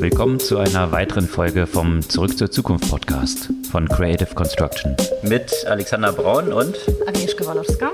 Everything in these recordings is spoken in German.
Willkommen zu einer weiteren Folge vom Zurück zur Zukunft Podcast von Creative Construction. Mit Alexander Braun und Agnieszka Walowska.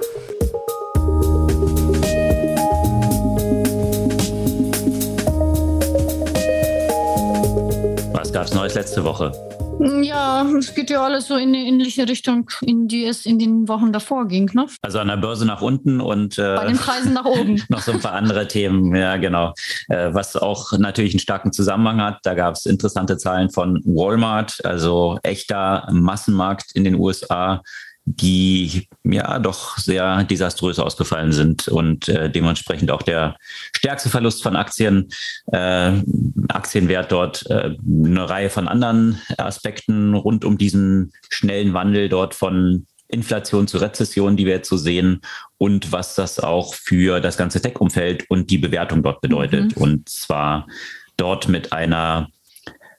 Was gab es Neues letzte Woche? Ja, es geht ja alles so in eine ähnliche Richtung, in die es in den Wochen davor ging. Ne? Also an der Börse nach unten und äh, bei den Preisen nach oben. noch so ein paar andere Themen, ja genau. Äh, was auch natürlich einen starken Zusammenhang hat, da gab es interessante Zahlen von Walmart, also echter Massenmarkt in den USA die ja doch sehr desaströs ausgefallen sind und äh, dementsprechend auch der stärkste Verlust von Aktien, äh, Aktienwert dort, äh, eine Reihe von anderen Aspekten rund um diesen schnellen Wandel dort von Inflation zu Rezession, die wir jetzt so sehen und was das auch für das ganze Tech-Umfeld und die Bewertung dort bedeutet. Mhm. Und zwar dort mit einer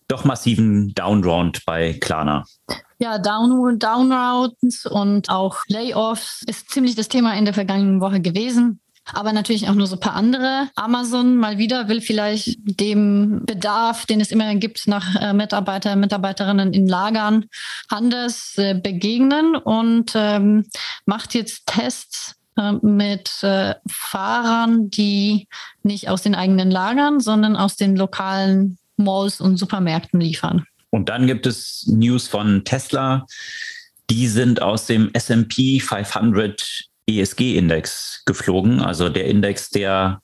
doch massiven Downround bei Klarna. Ja, Down Downrounds und auch Layoffs ist ziemlich das Thema in der vergangenen Woche gewesen. Aber natürlich auch nur so ein paar andere. Amazon mal wieder will vielleicht dem Bedarf, den es immer gibt nach äh, Mitarbeiter, Mitarbeiterinnen in Lagern, anders äh, begegnen und ähm, macht jetzt Tests äh, mit äh, Fahrern, die nicht aus den eigenen Lagern, sondern aus den lokalen Malls und Supermärkten liefern. Und dann gibt es News von Tesla. Die sind aus dem SP 500 ESG-Index geflogen, also der Index, der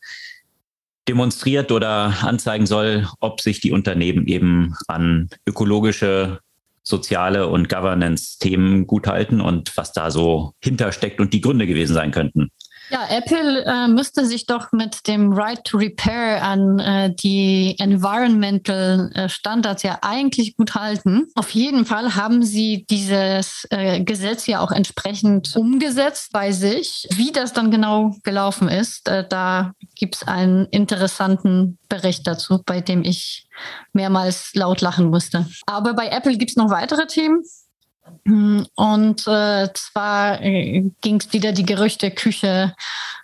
demonstriert oder anzeigen soll, ob sich die Unternehmen eben an ökologische, soziale und Governance-Themen gut halten und was da so hintersteckt und die Gründe gewesen sein könnten. Ja, Apple äh, müsste sich doch mit dem Right to Repair an äh, die Environmental äh, Standards ja eigentlich gut halten. Auf jeden Fall haben sie dieses äh, Gesetz ja auch entsprechend umgesetzt bei sich. Wie das dann genau gelaufen ist, äh, da gibt es einen interessanten Bericht dazu, bei dem ich mehrmals laut lachen musste. Aber bei Apple gibt es noch weitere Themen. Und äh, zwar äh, ging es wieder die Gerüchteküche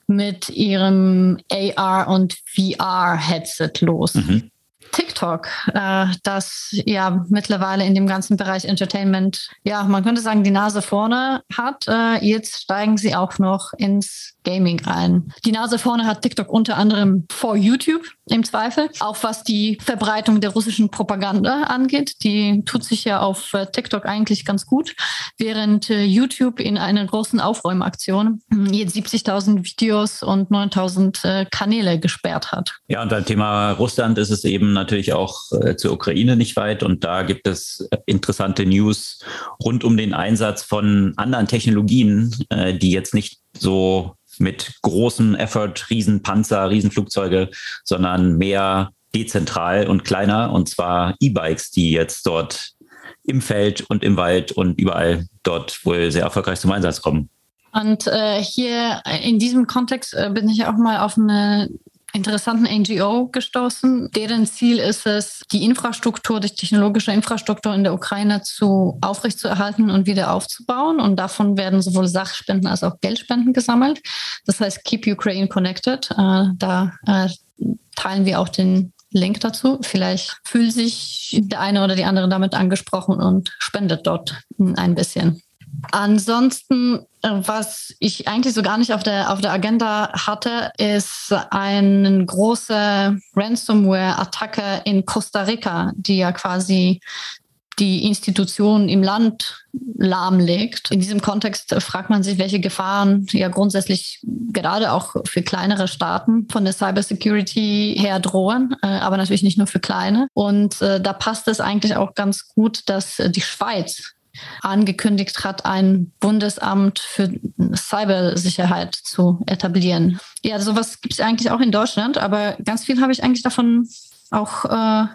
mit ihrem AR und VR-Headset los. Mhm. TikTok, äh, das ja mittlerweile in dem ganzen Bereich Entertainment, ja, man könnte sagen, die Nase vorne hat. Äh, jetzt steigen sie auch noch ins Gaming rein. Die Nase vorne hat TikTok unter anderem vor YouTube im Zweifel, auch was die Verbreitung der russischen Propaganda angeht. Die tut sich ja auf äh, TikTok eigentlich ganz gut, während äh, YouTube in einer großen Aufräumaktion hm, jetzt 70.000 Videos und 9.000 äh, Kanäle gesperrt hat. Ja, und beim Thema Russland ist es eben natürlich auch zur Ukraine nicht weit und da gibt es interessante News rund um den Einsatz von anderen Technologien, die jetzt nicht so mit großem Effort, Riesenpanzer, Riesenflugzeuge, sondern mehr dezentral und kleiner, und zwar E-Bikes, die jetzt dort im Feld und im Wald und überall dort wohl sehr erfolgreich zum Einsatz kommen. Und äh, hier in diesem Kontext äh, bin ich auch mal auf eine interessanten NGO gestoßen. Deren Ziel ist es, die Infrastruktur, die technologische Infrastruktur in der Ukraine zu aufrechtzuerhalten und wieder aufzubauen. Und davon werden sowohl Sachspenden als auch Geldspenden gesammelt. Das heißt Keep Ukraine Connected. Äh, da äh, teilen wir auch den Link dazu. Vielleicht fühlt sich der eine oder die andere damit angesprochen und spendet dort ein bisschen. Ansonsten, äh, was ich eigentlich so gar nicht auf der, auf der Agenda hatte, ist eine große Ransomware-Attacke in Costa Rica, die ja quasi die Institutionen im Land lahmlegt. In diesem Kontext fragt man sich, welche Gefahren ja grundsätzlich gerade auch für kleinere Staaten von der Cybersecurity her drohen, äh, aber natürlich nicht nur für kleine. Und äh, da passt es eigentlich auch ganz gut, dass die Schweiz angekündigt hat, ein Bundesamt für Cybersicherheit zu etablieren. Ja, sowas gibt es eigentlich auch in Deutschland, aber ganz viel habe ich eigentlich davon auch äh,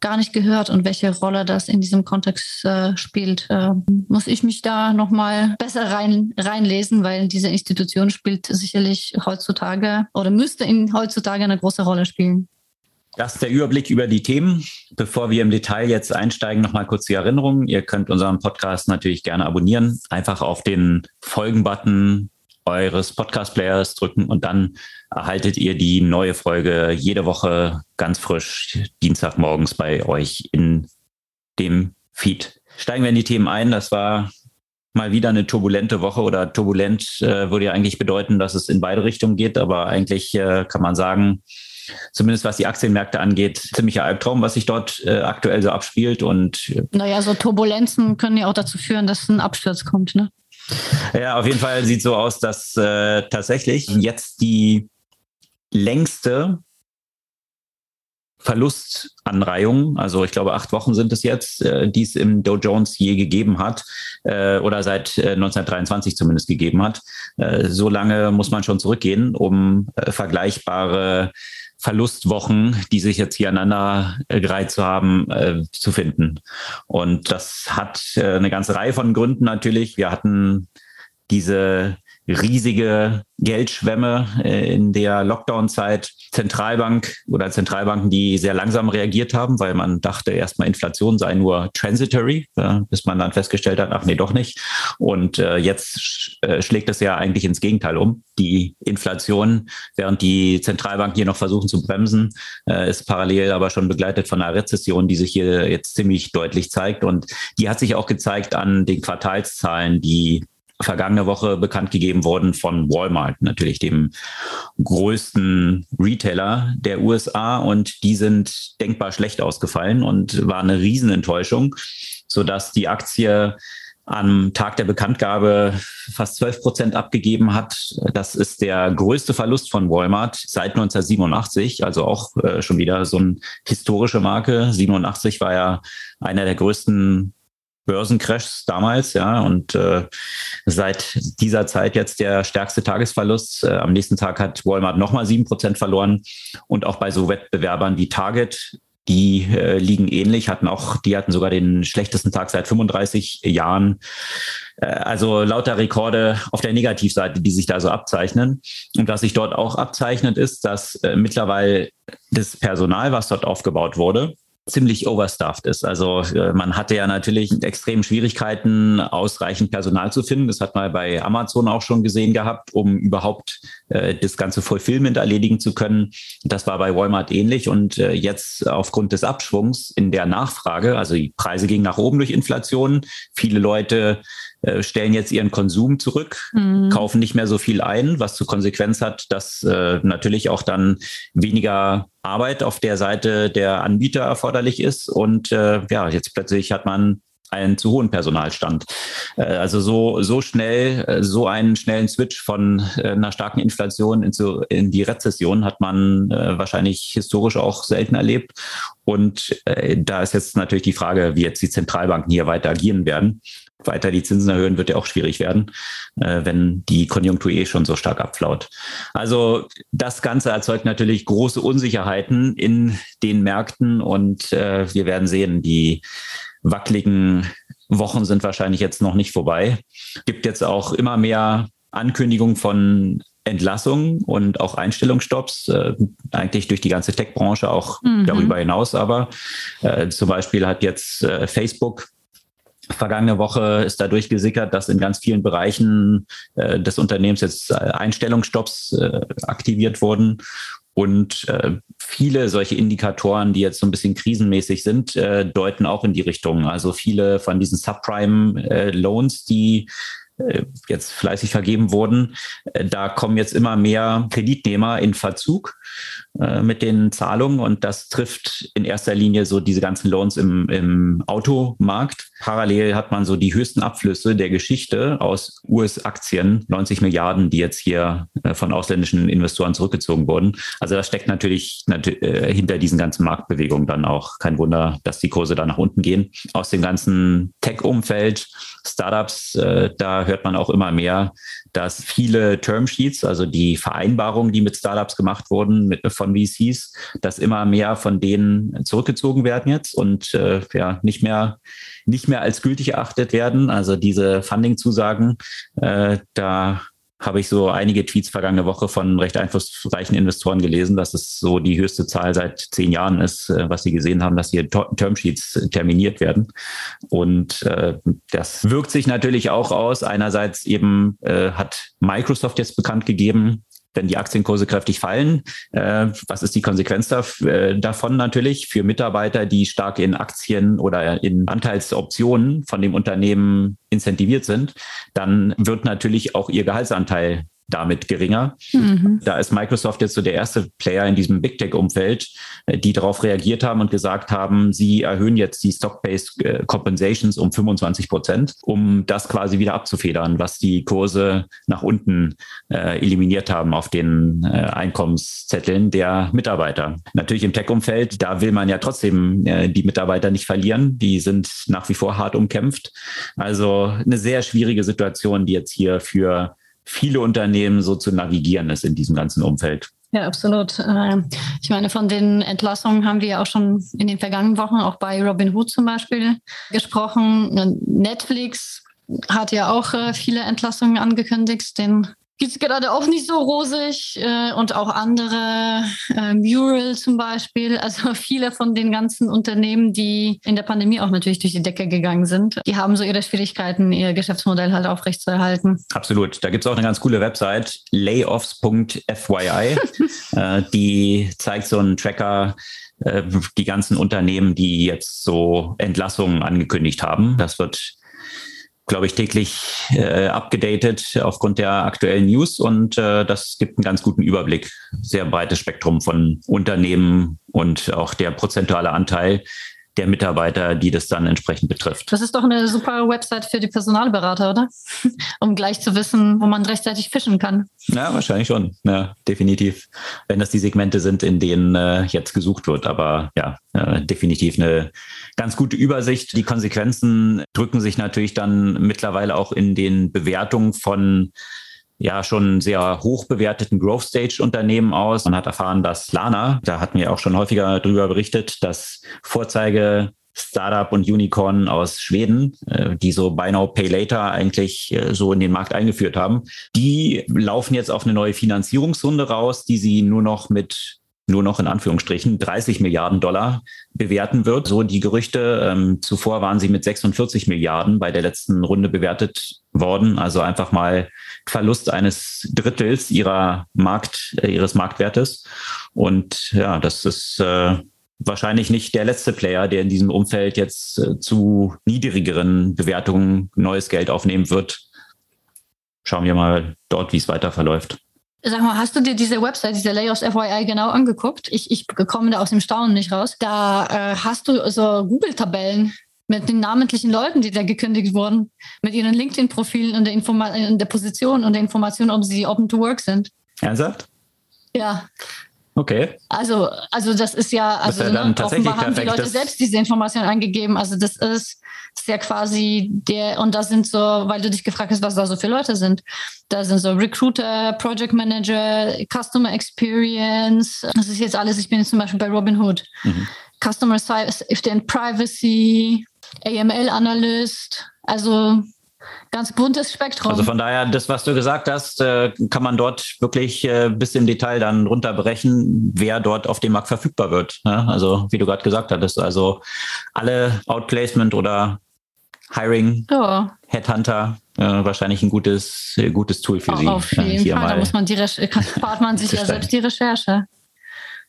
gar nicht gehört und welche Rolle das in diesem Kontext äh, spielt, äh, muss ich mich da nochmal besser rein, reinlesen, weil diese Institution spielt sicherlich heutzutage oder müsste in heutzutage eine große Rolle spielen. Das ist der Überblick über die Themen. Bevor wir im Detail jetzt einsteigen, nochmal kurz die Erinnerung. Ihr könnt unseren Podcast natürlich gerne abonnieren. Einfach auf den Folgen-Button eures Podcast-Players drücken und dann erhaltet ihr die neue Folge jede Woche ganz frisch Dienstagmorgens bei euch in dem Feed. Steigen wir in die Themen ein. Das war mal wieder eine turbulente Woche oder turbulent äh, würde ja eigentlich bedeuten, dass es in beide Richtungen geht, aber eigentlich äh, kann man sagen, zumindest was die Aktienmärkte angeht, ziemlicher Albtraum, was sich dort äh, aktuell so abspielt. Und naja, so Turbulenzen können ja auch dazu führen, dass ein Absturz kommt, ne? Ja, auf jeden Fall sieht so aus, dass äh, tatsächlich jetzt die längste Verlustanreihung, also ich glaube acht Wochen sind es jetzt, äh, die es im Dow Jones je gegeben hat äh, oder seit äh, 1923 zumindest gegeben hat. Äh, so lange muss man schon zurückgehen, um äh, vergleichbare Verlustwochen, die sich jetzt hier aneinander gereiht zu haben, äh, zu finden. Und das hat äh, eine ganze Reihe von Gründen natürlich. Wir hatten diese riesige Geldschwemme äh, in der Lockdown-Zeit. Zentralbank oder Zentralbanken, die sehr langsam reagiert haben, weil man dachte erstmal Inflation sei nur transitory, bis man dann festgestellt hat, ach nee, doch nicht. Und äh, jetzt äh, schlägt es ja eigentlich ins Gegenteil um. Die Inflation, während die Zentralbanken hier noch versuchen zu bremsen, ist parallel aber schon begleitet von einer Rezession, die sich hier jetzt ziemlich deutlich zeigt. Und die hat sich auch gezeigt an den Quartalszahlen, die vergangene Woche bekannt gegeben worden von Walmart, natürlich dem größten Retailer der USA. Und die sind denkbar schlecht ausgefallen und war eine Riesenenttäuschung, sodass die Aktie am Tag der Bekanntgabe fast 12 Prozent abgegeben hat. Das ist der größte Verlust von Walmart seit 1987, also auch äh, schon wieder so eine historische Marke. 87 war ja einer der größten Börsencrashs damals, ja, und äh, seit dieser Zeit jetzt der stärkste Tagesverlust. Äh, am nächsten Tag hat Walmart nochmal sieben Prozent verloren und auch bei so Wettbewerbern wie Target, die äh, liegen ähnlich, hatten auch, die hatten sogar den schlechtesten Tag seit 35 Jahren. Äh, also lauter Rekorde auf der Negativseite, die sich da so abzeichnen. Und was sich dort auch abzeichnet, ist, dass äh, mittlerweile das Personal, was dort aufgebaut wurde, ziemlich overstuffed ist. Also äh, man hatte ja natürlich extrem Schwierigkeiten, ausreichend Personal zu finden. Das hat man bei Amazon auch schon gesehen gehabt, um überhaupt äh, das ganze Fulfillment erledigen zu können. Das war bei Walmart ähnlich. Und äh, jetzt aufgrund des Abschwungs in der Nachfrage, also die Preise gingen nach oben durch Inflation. Viele Leute äh, stellen jetzt ihren Konsum zurück, mhm. kaufen nicht mehr so viel ein, was zur Konsequenz hat, dass äh, natürlich auch dann weniger Arbeit auf der Seite der Anbieter erforderlich ist. Und äh, ja, jetzt plötzlich hat man einen zu hohen Personalstand. Äh, also so, so schnell, äh, so einen schnellen Switch von einer starken Inflation in, so, in die Rezession hat man wahrscheinlich historisch auch selten erlebt. Und da ist jetzt natürlich die Frage, wie jetzt die Zentralbanken hier weiter agieren werden weiter die Zinsen erhöhen, wird ja auch schwierig werden, äh, wenn die Konjunktur eh schon so stark abflaut. Also das Ganze erzeugt natürlich große Unsicherheiten in den Märkten und äh, wir werden sehen, die wackeligen Wochen sind wahrscheinlich jetzt noch nicht vorbei. Gibt jetzt auch immer mehr Ankündigungen von Entlassungen und auch Einstellungsstopps, äh, eigentlich durch die ganze Tech-Branche auch mhm. darüber hinaus. Aber äh, zum Beispiel hat jetzt äh, Facebook Vergangene Woche ist da durchgesickert, dass in ganz vielen Bereichen äh, des Unternehmens jetzt äh, Einstellungsstopps äh, aktiviert wurden. Und äh, viele solche Indikatoren, die jetzt so ein bisschen krisenmäßig sind, äh, deuten auch in die Richtung. Also viele von diesen Subprime-Loans, äh, die jetzt fleißig vergeben wurden, äh, da kommen jetzt immer mehr Kreditnehmer in Verzug äh, mit den Zahlungen und das trifft in erster Linie so diese ganzen Loans im, im Automarkt. Parallel hat man so die höchsten Abflüsse der Geschichte aus US-Aktien, 90 Milliarden, die jetzt hier äh, von ausländischen Investoren zurückgezogen wurden. Also das steckt natürlich äh, hinter diesen ganzen Marktbewegungen dann auch. Kein Wunder, dass die Kurse da nach unten gehen. Aus dem ganzen Tech-Umfeld, Startups, da hört man auch immer mehr, dass viele Termsheets, also die Vereinbarungen, die mit Startups gemacht wurden mit, von VCs, dass immer mehr von denen zurückgezogen werden jetzt und äh, ja nicht mehr nicht mehr als gültig erachtet werden. Also diese Funding-Zusagen, äh, da habe ich so einige Tweets vergangene Woche von recht einflussreichen Investoren gelesen, dass es so die höchste Zahl seit zehn Jahren ist, äh, was sie gesehen haben, dass hier Termsheets terminiert werden. Und äh, das wirkt sich natürlich auch aus. Einerseits eben äh, hat Microsoft jetzt bekannt gegeben, wenn die Aktienkurse kräftig fallen, äh, was ist die Konsequenz da, äh, davon natürlich für Mitarbeiter, die stark in Aktien oder in Anteilsoptionen von dem Unternehmen incentiviert sind, dann wird natürlich auch ihr Gehaltsanteil damit geringer. Mhm. Da ist Microsoft jetzt so der erste Player in diesem Big Tech-Umfeld, äh, die darauf reagiert haben und gesagt haben, sie erhöhen jetzt die Stock-Based äh, Compensations um 25 Prozent, um das quasi wieder abzufedern, was die Kurse nach unten äh, eliminiert haben auf den äh, Einkommenszetteln der Mitarbeiter. Natürlich im Tech-Umfeld, da will man ja trotzdem äh, die Mitarbeiter nicht verlieren. Die sind nach wie vor hart umkämpft. Also eine sehr schwierige Situation, die jetzt hier für viele Unternehmen so zu navigieren ist in diesem ganzen Umfeld. Ja, absolut. Ähm, ich meine, von den Entlassungen haben wir ja auch schon in den vergangenen Wochen auch bei Robin Hood zum Beispiel gesprochen. Netflix hat ja auch äh, viele Entlassungen angekündigt. Den geht es gerade auch nicht so rosig äh, und auch andere, äh, Mural zum Beispiel. Also viele von den ganzen Unternehmen, die in der Pandemie auch natürlich durch die Decke gegangen sind, die haben so ihre Schwierigkeiten, ihr Geschäftsmodell halt aufrechtzuerhalten. Absolut. Da gibt es auch eine ganz coole Website, layoffs.fyi. äh, die zeigt so einen Tracker, äh, die ganzen Unternehmen, die jetzt so Entlassungen angekündigt haben. Das wird glaube ich, täglich äh, abgedatet aufgrund der aktuellen News und äh, das gibt einen ganz guten Überblick. Sehr breites Spektrum von Unternehmen und auch der prozentuale Anteil, der Mitarbeiter, die das dann entsprechend betrifft. Das ist doch eine super Website für die Personalberater, oder? um gleich zu wissen, wo man rechtzeitig fischen kann. Ja, wahrscheinlich schon. Ja, definitiv. Wenn das die Segmente sind, in denen äh, jetzt gesucht wird. Aber ja, äh, definitiv eine ganz gute Übersicht. Die Konsequenzen drücken sich natürlich dann mittlerweile auch in den Bewertungen von ja schon sehr hoch bewerteten Growth Stage Unternehmen aus. Man hat erfahren, dass Lana, da hatten wir auch schon häufiger darüber berichtet, dass Vorzeige Startup und Unicorn aus Schweden, äh, die so Buy Now Pay Later eigentlich äh, so in den Markt eingeführt haben, die laufen jetzt auf eine neue Finanzierungsrunde raus, die sie nur noch mit nur noch in Anführungsstrichen 30 Milliarden Dollar bewerten wird. So die Gerüchte. Ähm, zuvor waren sie mit 46 Milliarden bei der letzten Runde bewertet worden. Also einfach mal Verlust eines Drittels ihrer Markt, äh, ihres Marktwertes. Und ja, das ist äh, wahrscheinlich nicht der letzte Player, der in diesem Umfeld jetzt äh, zu niedrigeren Bewertungen neues Geld aufnehmen wird. Schauen wir mal dort, wie es weiter verläuft. Sag mal, hast du dir diese Website, diese Layoffs FYI genau angeguckt? Ich, ich komme da aus dem Staunen nicht raus. Da äh, hast du so Google-Tabellen mit den namentlichen Leuten, die da gekündigt wurden, mit ihren LinkedIn-Profilen und der, Informa der Position und der Information, ob sie open to work sind. Ernsthaft? Ja. Okay. Also, also das ist ja, also ist ja ne, offenbar haben die Leute selbst diese Information eingegeben. Also das ist, ist ja quasi der, und da sind so, weil du dich gefragt hast, was da so für Leute sind. Da sind so Recruiter, Project Manager, Customer Experience. Das ist jetzt alles, ich bin jetzt zum Beispiel bei Robinhood. Mhm. Customer Safety and Privacy, AML Analyst. Also ganz buntes Spektrum. Also von daher, das, was du gesagt hast, äh, kann man dort wirklich äh, bis im Detail dann runterbrechen, wer dort auf dem Markt verfügbar wird. Also wie du gerade gesagt hattest, also alle Outplacement oder Hiring, oh. Headhunter, äh, wahrscheinlich ein gutes, gutes Tool für Sie. Auf jeden Fall, da muss man die spart man sich ja selbst die Recherche.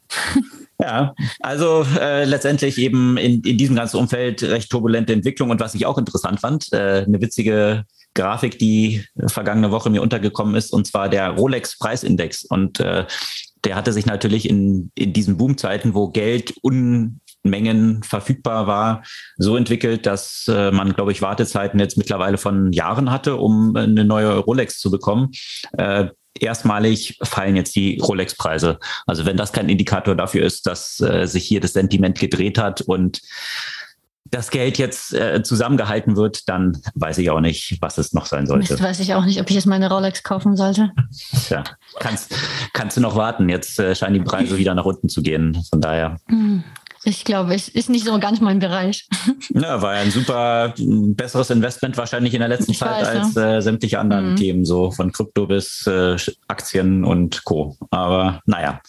Ja, also äh, letztendlich eben in, in diesem ganzen Umfeld recht turbulente Entwicklung und was ich auch interessant fand, äh, eine witzige Grafik, die vergangene Woche mir untergekommen ist, und zwar der Rolex-Preisindex. Und äh, der hatte sich natürlich in, in diesen Boomzeiten, wo Geld Unmengen verfügbar war, so entwickelt, dass äh, man, glaube ich, Wartezeiten jetzt mittlerweile von Jahren hatte, um eine neue Rolex zu bekommen. Äh, erstmalig fallen jetzt die Rolex-Preise. Also wenn das kein Indikator dafür ist, dass äh, sich hier das Sentiment gedreht hat und das Geld jetzt äh, zusammengehalten wird, dann weiß ich auch nicht, was es noch sein sollte. Mist, weiß ich auch nicht, ob ich jetzt meine Rolex kaufen sollte. Tja, kannst, kannst du noch warten. Jetzt äh, scheinen die Preise wieder nach unten zu gehen. Von daher. Hm. Ich glaube, es ist nicht so ganz mein Bereich. Ja, war ja ein super besseres Investment wahrscheinlich in der letzten ich Zeit weiß, als ja. äh, sämtliche anderen mhm. Themen, so von Krypto bis äh, Aktien und Co. Aber naja,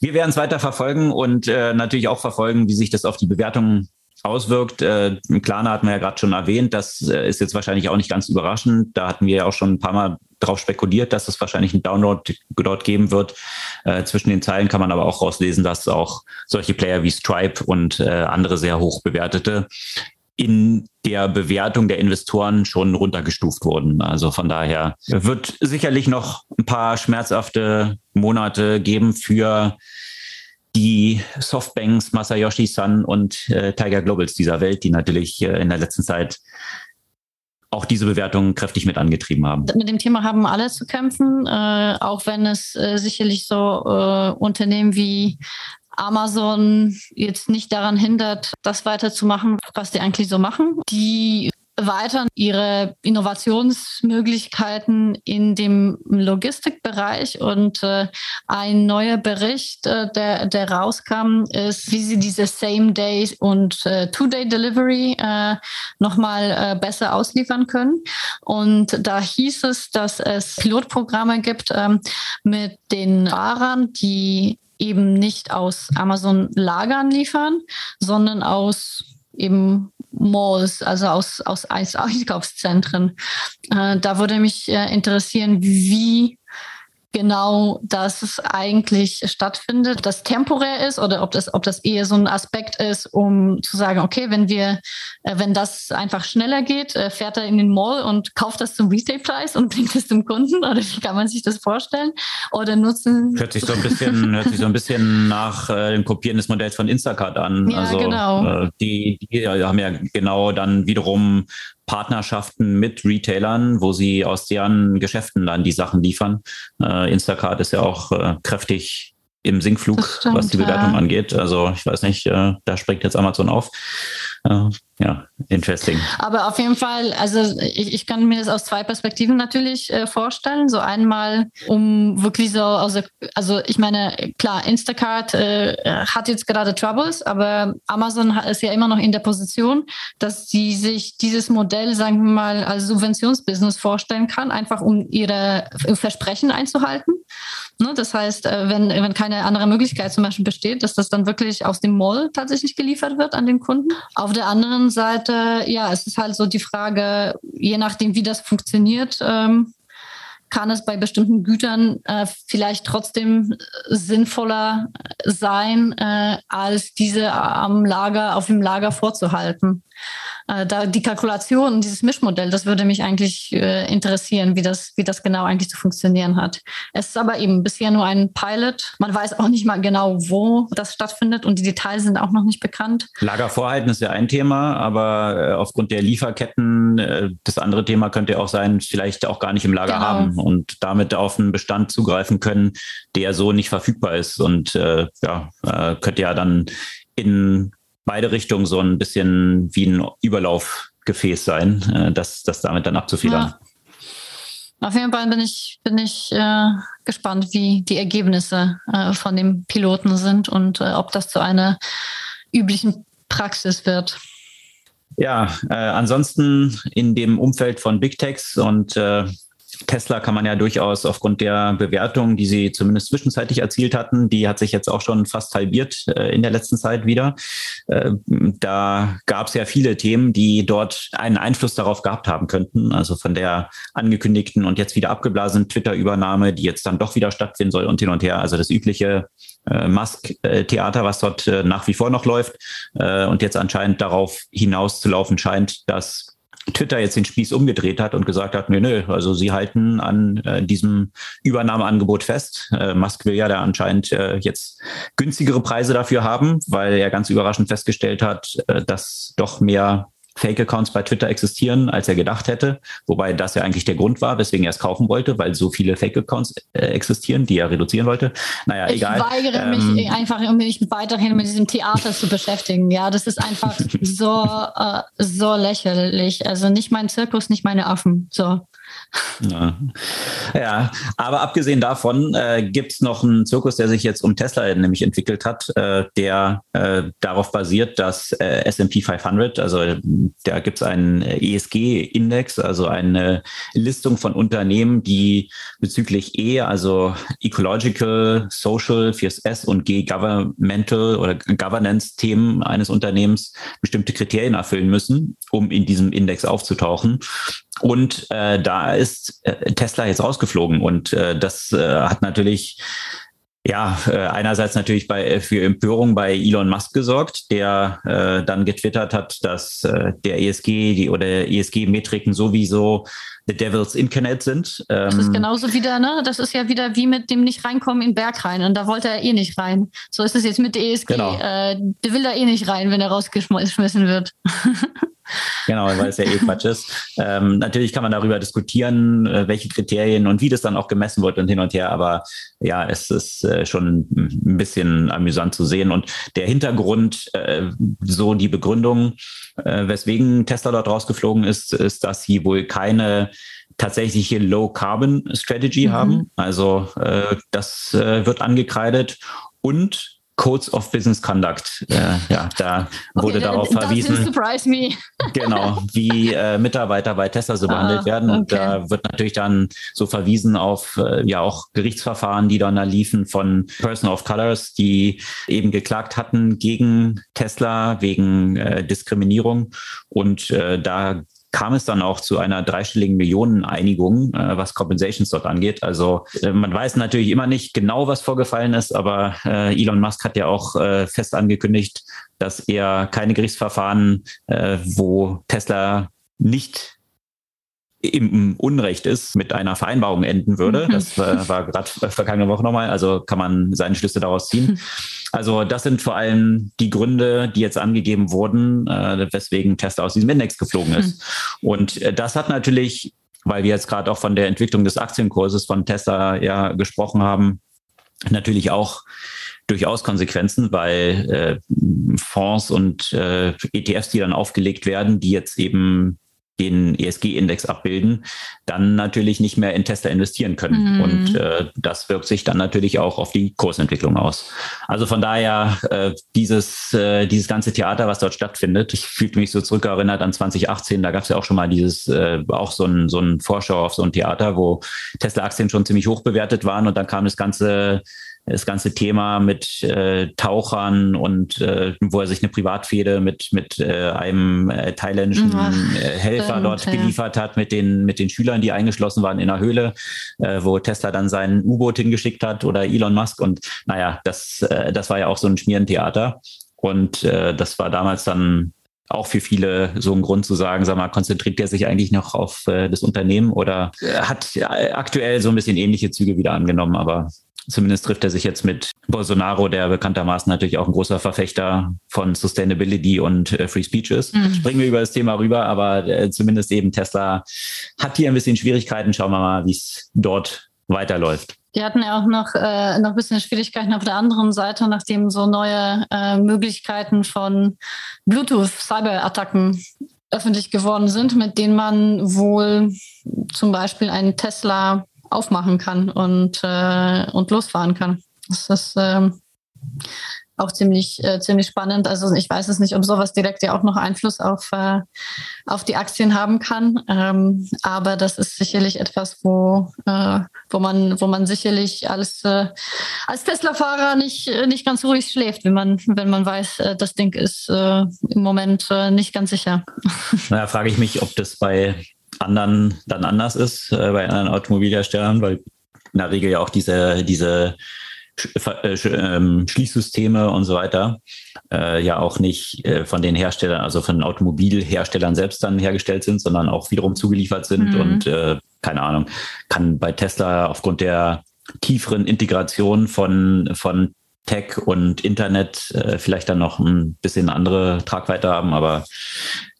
wir werden es weiter verfolgen und äh, natürlich auch verfolgen, wie sich das auf die Bewertungen auswirkt. Äh, Klarna hat man ja gerade schon erwähnt, das äh, ist jetzt wahrscheinlich auch nicht ganz überraschend. Da hatten wir ja auch schon ein paar Mal darauf spekuliert, dass es wahrscheinlich einen Download dort geben wird. Äh, zwischen den Zeilen kann man aber auch rauslesen, dass auch solche Player wie Stripe und äh, andere sehr hoch bewertete in der Bewertung der Investoren schon runtergestuft wurden. Also von daher wird sicherlich noch ein paar schmerzhafte Monate geben für die Softbanks, Masayoshi Sun und äh, Tiger Globals dieser Welt, die natürlich äh, in der letzten Zeit auch diese Bewertungen kräftig mit angetrieben haben. Mit dem Thema haben alle zu kämpfen, äh, auch wenn es äh, sicherlich so äh, Unternehmen wie Amazon jetzt nicht daran hindert, das weiterzumachen, was die eigentlich so machen. Die weiter ihre Innovationsmöglichkeiten in dem Logistikbereich und äh, ein neuer Bericht, äh, der, der rauskam, ist, wie sie diese Same-Day und äh, Two-Day-Delivery äh, nochmal äh, besser ausliefern können. Und da hieß es, dass es Pilotprogramme gibt ähm, mit den Fahrern, die eben nicht aus Amazon Lagern liefern, sondern aus eben Malls, also aus, aus Einkaufszentren. Äh, da würde mich äh, interessieren, wie genau das eigentlich stattfindet, das temporär ist oder ob das, ob das eher so ein Aspekt ist, um zu sagen, okay, wenn wir, äh, wenn das einfach schneller geht, äh, fährt er in den Mall und kauft das zum Retailpreis und bringt es zum Kunden oder wie kann man sich das vorstellen? Oder nutzen. Hört sich so ein bisschen, hört sich so ein bisschen nach äh, dem Kopieren des Modells von Instacart an. Ja, also genau. Äh, die, die haben ja genau dann wiederum Partnerschaften mit Retailern, wo sie aus deren Geschäften dann die Sachen liefern. Äh, Instacart ist ja auch äh, kräftig im Sinkflug, stimmt, was die Bewertung ja. angeht. Also ich weiß nicht, äh, da springt jetzt Amazon auf. Äh, ja, interesting. Aber auf jeden Fall, also ich, ich kann mir das aus zwei Perspektiven natürlich äh, vorstellen. So einmal, um wirklich so, also, also ich meine, klar, Instacart äh, hat jetzt gerade Troubles, aber Amazon ist ja immer noch in der Position, dass sie sich dieses Modell, sagen wir mal, als Subventionsbusiness vorstellen kann, einfach um ihre Versprechen einzuhalten. Ne? Das heißt, äh, wenn, wenn keine andere Möglichkeit zum Beispiel besteht, dass das dann wirklich aus dem Mall tatsächlich geliefert wird an den Kunden. Auf der anderen Seite, ja, es ist halt so die Frage, je nachdem, wie das funktioniert, ähm, kann es bei bestimmten Gütern äh, vielleicht trotzdem sinnvoller sein, äh, als diese am Lager, auf dem Lager vorzuhalten. Äh, da die Kalkulation, dieses Mischmodell, das würde mich eigentlich äh, interessieren, wie das, wie das genau eigentlich zu funktionieren hat. Es ist aber eben bisher nur ein Pilot. Man weiß auch nicht mal genau, wo das stattfindet und die Details sind auch noch nicht bekannt. Lager vorhalten ist ja ein Thema, aber äh, aufgrund der Lieferketten, äh, das andere Thema könnte auch sein, vielleicht auch gar nicht im Lager genau. haben und damit auf einen Bestand zugreifen können, der so nicht verfügbar ist und äh, ja, könnte ja dann in beide Richtungen so ein bisschen wie ein Überlaufgefäß sein, äh, das, das damit dann abzufedern. Ja. Auf jeden Fall bin ich, bin ich äh, gespannt, wie die Ergebnisse äh, von dem Piloten sind und äh, ob das zu einer üblichen Praxis wird. Ja, äh, ansonsten in dem Umfeld von Big Techs und äh, Tesla kann man ja durchaus aufgrund der Bewertung, die sie zumindest zwischenzeitlich erzielt hatten, die hat sich jetzt auch schon fast halbiert äh, in der letzten Zeit wieder. Äh, da gab es ja viele Themen, die dort einen Einfluss darauf gehabt haben könnten. Also von der angekündigten und jetzt wieder abgeblasenen Twitter-Übernahme, die jetzt dann doch wieder stattfinden soll und hin und her. Also das übliche äh, Musk-Theater, was dort äh, nach wie vor noch läuft äh, und jetzt anscheinend darauf hinauszulaufen scheint, dass Twitter jetzt den Spieß umgedreht hat und gesagt hat, nö, nö, also sie halten an äh, diesem Übernahmeangebot fest. Äh, Musk will ja da anscheinend äh, jetzt günstigere Preise dafür haben, weil er ganz überraschend festgestellt hat, äh, dass doch mehr Fake-Accounts bei Twitter existieren, als er gedacht hätte. Wobei das ja eigentlich der Grund war, weswegen er es kaufen wollte, weil so viele Fake-Accounts äh, existieren, die er reduzieren wollte. Naja, ich egal. Ich weigere ähm, mich einfach, um mich weiterhin mit diesem Theater zu beschäftigen. Ja, das ist einfach so, äh, so lächerlich. Also nicht mein Zirkus, nicht meine Affen. So. Ja. ja, aber abgesehen davon äh, gibt es noch einen Zirkus, der sich jetzt um Tesla nämlich entwickelt hat, äh, der äh, darauf basiert, dass äh, S&P 500, also da gibt es einen ESG-Index, also eine Listung von Unternehmen, die bezüglich E, also Ecological, Social, 4S und G, Governmental oder Governance-Themen eines Unternehmens bestimmte Kriterien erfüllen müssen, um in diesem Index aufzutauchen. Und äh, da ist äh, Tesla jetzt rausgeflogen und äh, das äh, hat natürlich ja, äh, einerseits natürlich bei, für Empörung bei Elon Musk gesorgt, der äh, dann getwittert hat, dass äh, der ESG die, oder ESG-Metriken sowieso The Devil's Incarnate sind. Ähm, das ist genauso wieder, ne? Das ist ja wieder wie mit dem nicht reinkommen in den Berg rein. Und da wollte er eh nicht rein. So ist es jetzt mit der ESG. Genau. Äh, der will da eh nicht rein, wenn er rausgeschmissen wird. Genau, weil es ja eh Quatsch ist. Ähm, natürlich kann man darüber diskutieren, äh, welche Kriterien und wie das dann auch gemessen wird und hin und her, aber ja, es ist äh, schon ein bisschen amüsant zu sehen. Und der Hintergrund, äh, so die Begründung, äh, weswegen Tesla dort rausgeflogen ist, ist, dass sie wohl keine tatsächliche Low-Carbon-Strategy mhm. haben. Also äh, das äh, wird angekreidet. Und Codes of Business Conduct. Äh, ja, da wurde okay, darauf verwiesen. genau, wie äh, Mitarbeiter bei Tesla so ah, behandelt werden. Und okay. da wird natürlich dann so verwiesen auf äh, ja auch Gerichtsverfahren, die dann da liefen von Person of Colors, die eben geklagt hatten gegen Tesla wegen äh, Diskriminierung. Und äh, da kam es dann auch zu einer dreistelligen Millioneneinigung, äh, was Compensations dort angeht. Also äh, man weiß natürlich immer nicht genau, was vorgefallen ist, aber äh, Elon Musk hat ja auch äh, fest angekündigt, dass er keine Gerichtsverfahren, äh, wo Tesla nicht im Unrecht ist, mit einer Vereinbarung enden würde. Mhm. Das äh, war gerade vergangene Woche nochmal, also kann man seine Schlüsse daraus ziehen. Also das sind vor allem die Gründe, die jetzt angegeben wurden, äh, weswegen Tesla aus diesem Index geflogen ist. Mhm. Und äh, das hat natürlich, weil wir jetzt gerade auch von der Entwicklung des Aktienkurses von Tesla ja gesprochen haben, natürlich auch durchaus Konsequenzen, weil äh, Fonds und äh, ETFs, die dann aufgelegt werden, die jetzt eben den ESG-Index abbilden, dann natürlich nicht mehr in Tesla investieren können. Mhm. Und äh, das wirkt sich dann natürlich auch auf die Kursentwicklung aus. Also von daher äh, dieses, äh, dieses ganze Theater, was dort stattfindet, ich fühlte mich so zurückerinnert an 2018, da gab es ja auch schon mal dieses, äh, auch so ein, so ein Vorschau auf so ein Theater, wo Tesla-Aktien schon ziemlich hoch bewertet waren und dann kam das ganze das ganze Thema mit äh, Tauchern und äh, wo er sich eine Privatfehde mit mit äh, einem äh, thailändischen Ach, äh, Helfer stimmt, dort ja. geliefert hat mit den mit den Schülern, die eingeschlossen waren in der Höhle, äh, wo Tesla dann sein U-Boot hingeschickt hat oder Elon Musk und naja, das das war ja auch so ein Schmierentheater und das war damals dann auch für viele so ein Grund zu sagen, sag mal, konzentriert er sich eigentlich noch auf äh, das Unternehmen oder hat aktuell so ein bisschen ähnliche Züge wieder angenommen, aber Zumindest trifft er sich jetzt mit Bolsonaro, der bekanntermaßen natürlich auch ein großer Verfechter von Sustainability und äh, Free Speech ist. Mhm. Springen wir über das Thema rüber, aber äh, zumindest eben Tesla hat hier ein bisschen Schwierigkeiten. Schauen wir mal, wie es dort weiterläuft. Die hatten ja auch noch, äh, noch ein bisschen Schwierigkeiten auf der anderen Seite, nachdem so neue äh, Möglichkeiten von Bluetooth-Cyber-Attacken öffentlich geworden sind, mit denen man wohl zum Beispiel einen Tesla aufmachen kann und, äh, und losfahren kann. Das ist ähm, auch ziemlich, äh, ziemlich spannend. Also ich weiß es nicht, ob sowas direkt ja auch noch Einfluss auf, äh, auf die Aktien haben kann. Ähm, aber das ist sicherlich etwas, wo, äh, wo, man, wo man sicherlich als, äh, als Tesla-Fahrer nicht, nicht ganz ruhig schläft, wenn man, wenn man weiß, äh, das Ding ist äh, im Moment nicht ganz sicher. Naja, frage ich mich, ob das bei anderen dann anders ist, äh, bei anderen Automobilherstellern, weil in der Regel ja auch diese, diese äh, ähm, Schließsysteme und so weiter äh, ja auch nicht äh, von den Herstellern, also von den Automobilherstellern selbst dann hergestellt sind, sondern auch wiederum zugeliefert sind mhm. und äh, keine Ahnung, kann bei Tesla aufgrund der tieferen Integration von, von Tech und Internet äh, vielleicht dann noch ein bisschen andere Tragweite haben, aber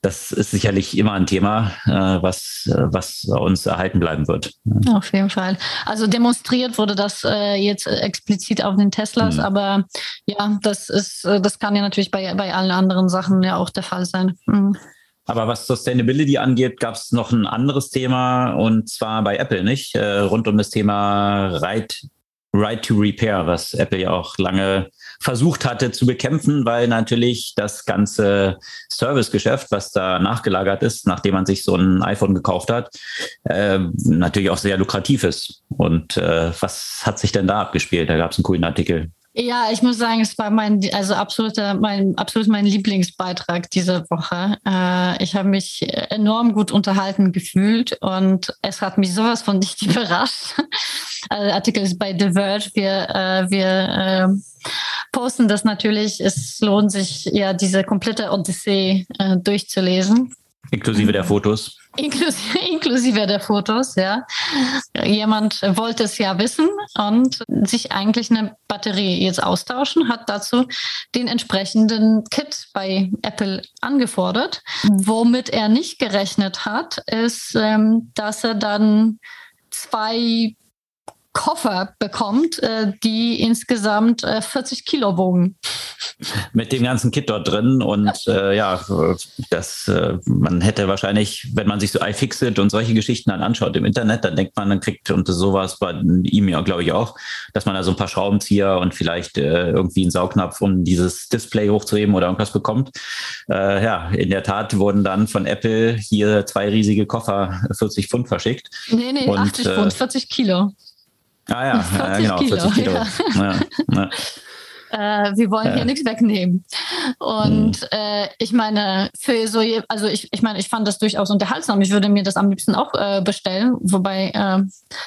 das ist sicherlich immer ein Thema, äh, was, äh, was uns erhalten bleiben wird. Auf jeden Fall. Also demonstriert wurde das äh, jetzt explizit auf den Teslas, mhm. aber ja, das ist, das kann ja natürlich bei, bei allen anderen Sachen ja auch der Fall sein. Mhm. Aber was Sustainability angeht, gab es noch ein anderes Thema und zwar bei Apple, nicht? Rund um das Thema Right, right to Repair, was Apple ja auch lange versucht hatte zu bekämpfen, weil natürlich das ganze Servicegeschäft, was da nachgelagert ist, nachdem man sich so ein iPhone gekauft hat, äh, natürlich auch sehr lukrativ ist. Und äh, was hat sich denn da abgespielt? Da gab es einen coolen Artikel. Ja, ich muss sagen, es war mein, also absoluter, mein, absolut mein Lieblingsbeitrag diese Woche. Äh, ich habe mich enorm gut unterhalten gefühlt und es hat mich sowas von nicht überrascht. Also der Artikel ist bei The Verge. Wir, äh, wir äh, posten das natürlich. Es lohnt sich ja, diese komplette Odyssee äh, durchzulesen. Inklusive der Fotos. Inklusive, inklusive der Fotos, ja. Jemand wollte es ja wissen und sich eigentlich eine Batterie jetzt austauschen, hat dazu den entsprechenden Kit bei Apple angefordert. Womit er nicht gerechnet hat, ist, ähm, dass er dann zwei Koffer bekommt, äh, die insgesamt 40 äh, Kilo wogen. Mit dem ganzen Kit dort drin und äh, ja, das äh, man hätte wahrscheinlich, wenn man sich so iFixit und solche Geschichten dann anschaut im Internet, dann denkt man, dann kriegt und sowas bei ihm ja glaube ich auch, dass man da so ein paar Schraubenzieher und vielleicht äh, irgendwie einen Saugnapf, um dieses Display hochzuheben oder irgendwas bekommt. Äh, ja, in der Tat wurden dann von Apple hier zwei riesige Koffer 40 Pfund verschickt. Nee, nee, und, 80 Pfund, 40 Kilo. Ah ja, 40 ja genau, Kilo, 40 Kilo. Ja. Ja, ja. Äh, wir wollen hier nichts wegnehmen. Und mhm. äh, ich meine, für so, also ich, ich meine, ich fand das durchaus unterhaltsam. Ich würde mir das am liebsten auch äh, bestellen. Wobei, äh,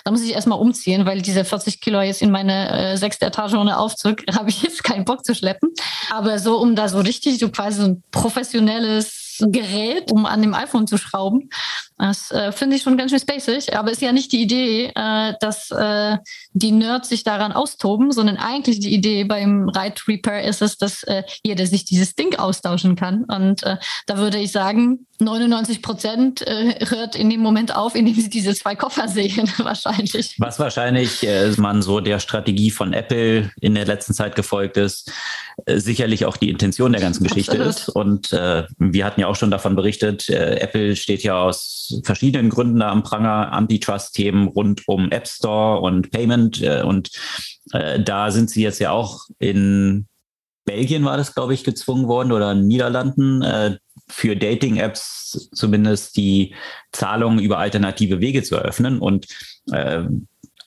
da muss ich erstmal umziehen, weil diese 40 Kilo jetzt in meine äh, sechste Etage ohne Aufzug habe ich jetzt keinen Bock zu schleppen. Aber so, um da so richtig so quasi so ein professionelles Gerät, um an dem iPhone zu schrauben. Das äh, finde ich schon ganz schön spacig, aber ist ja nicht die Idee, äh, dass äh, die Nerds sich daran austoben, sondern eigentlich die Idee beim Right Repair ist es, dass äh, jeder sich dieses Ding austauschen kann. Und äh, da würde ich sagen, 99 Prozent äh, hört in dem Moment auf, in dem sie diese zwei Koffer sehen, wahrscheinlich. Was wahrscheinlich äh, man so der Strategie von Apple in der letzten Zeit gefolgt ist, äh, sicherlich auch die Intention der ganzen Geschichte Absolut. ist. Und äh, wir hatten ja auch schon davon berichtet, äh, Apple steht ja aus verschiedenen Gründen da am Pranger, Antitrust-Themen rund um App Store und Payment. Äh, und äh, da sind sie jetzt ja auch in Belgien war das, glaube ich, gezwungen worden oder Niederlanden, äh, für Dating-Apps zumindest die Zahlungen über alternative Wege zu eröffnen. Und äh,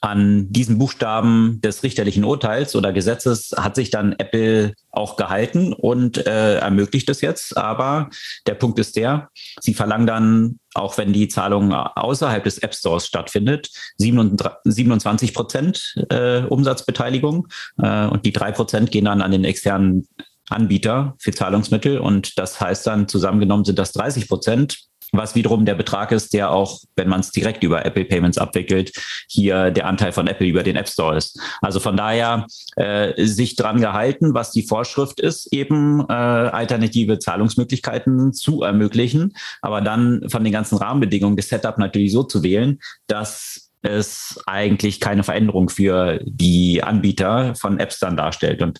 an diesen Buchstaben des richterlichen Urteils oder Gesetzes hat sich dann Apple auch gehalten und äh, ermöglicht es jetzt. Aber der Punkt ist der, sie verlangen dann, auch wenn die Zahlung außerhalb des App Stores stattfindet, 27 Prozent äh, Umsatzbeteiligung äh, und die drei Prozent gehen dann an den externen Anbieter für Zahlungsmittel und das heißt dann zusammengenommen sind das 30 Prozent was wiederum der Betrag ist, der auch, wenn man es direkt über Apple Payments abwickelt, hier der Anteil von Apple über den App Store ist. Also von daher äh, sich dran gehalten, was die Vorschrift ist, eben äh, alternative Zahlungsmöglichkeiten zu ermöglichen, aber dann von den ganzen Rahmenbedingungen des Setup natürlich so zu wählen, dass es eigentlich keine Veränderung für die Anbieter von Apps dann darstellt. Und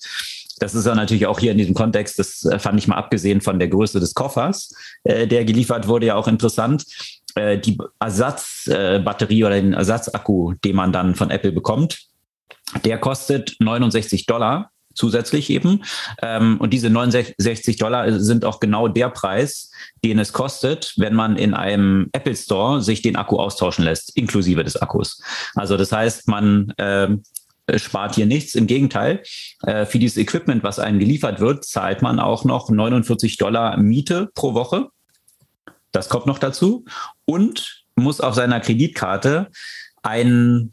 das ist ja natürlich auch hier in diesem Kontext, das äh, fand ich mal abgesehen von der Größe des Koffers, äh, der geliefert wurde, ja auch interessant. Äh, die Ersatzbatterie äh, oder den Ersatzakku, den man dann von Apple bekommt, der kostet 69 Dollar zusätzlich eben. Ähm, und diese 69 Dollar sind auch genau der Preis, den es kostet, wenn man in einem Apple Store sich den Akku austauschen lässt, inklusive des Akkus. Also das heißt, man ähm, spart hier nichts. Im Gegenteil, äh, für dieses Equipment, was einem geliefert wird, zahlt man auch noch 49 Dollar Miete pro Woche. Das kommt noch dazu. Und muss auf seiner Kreditkarte einen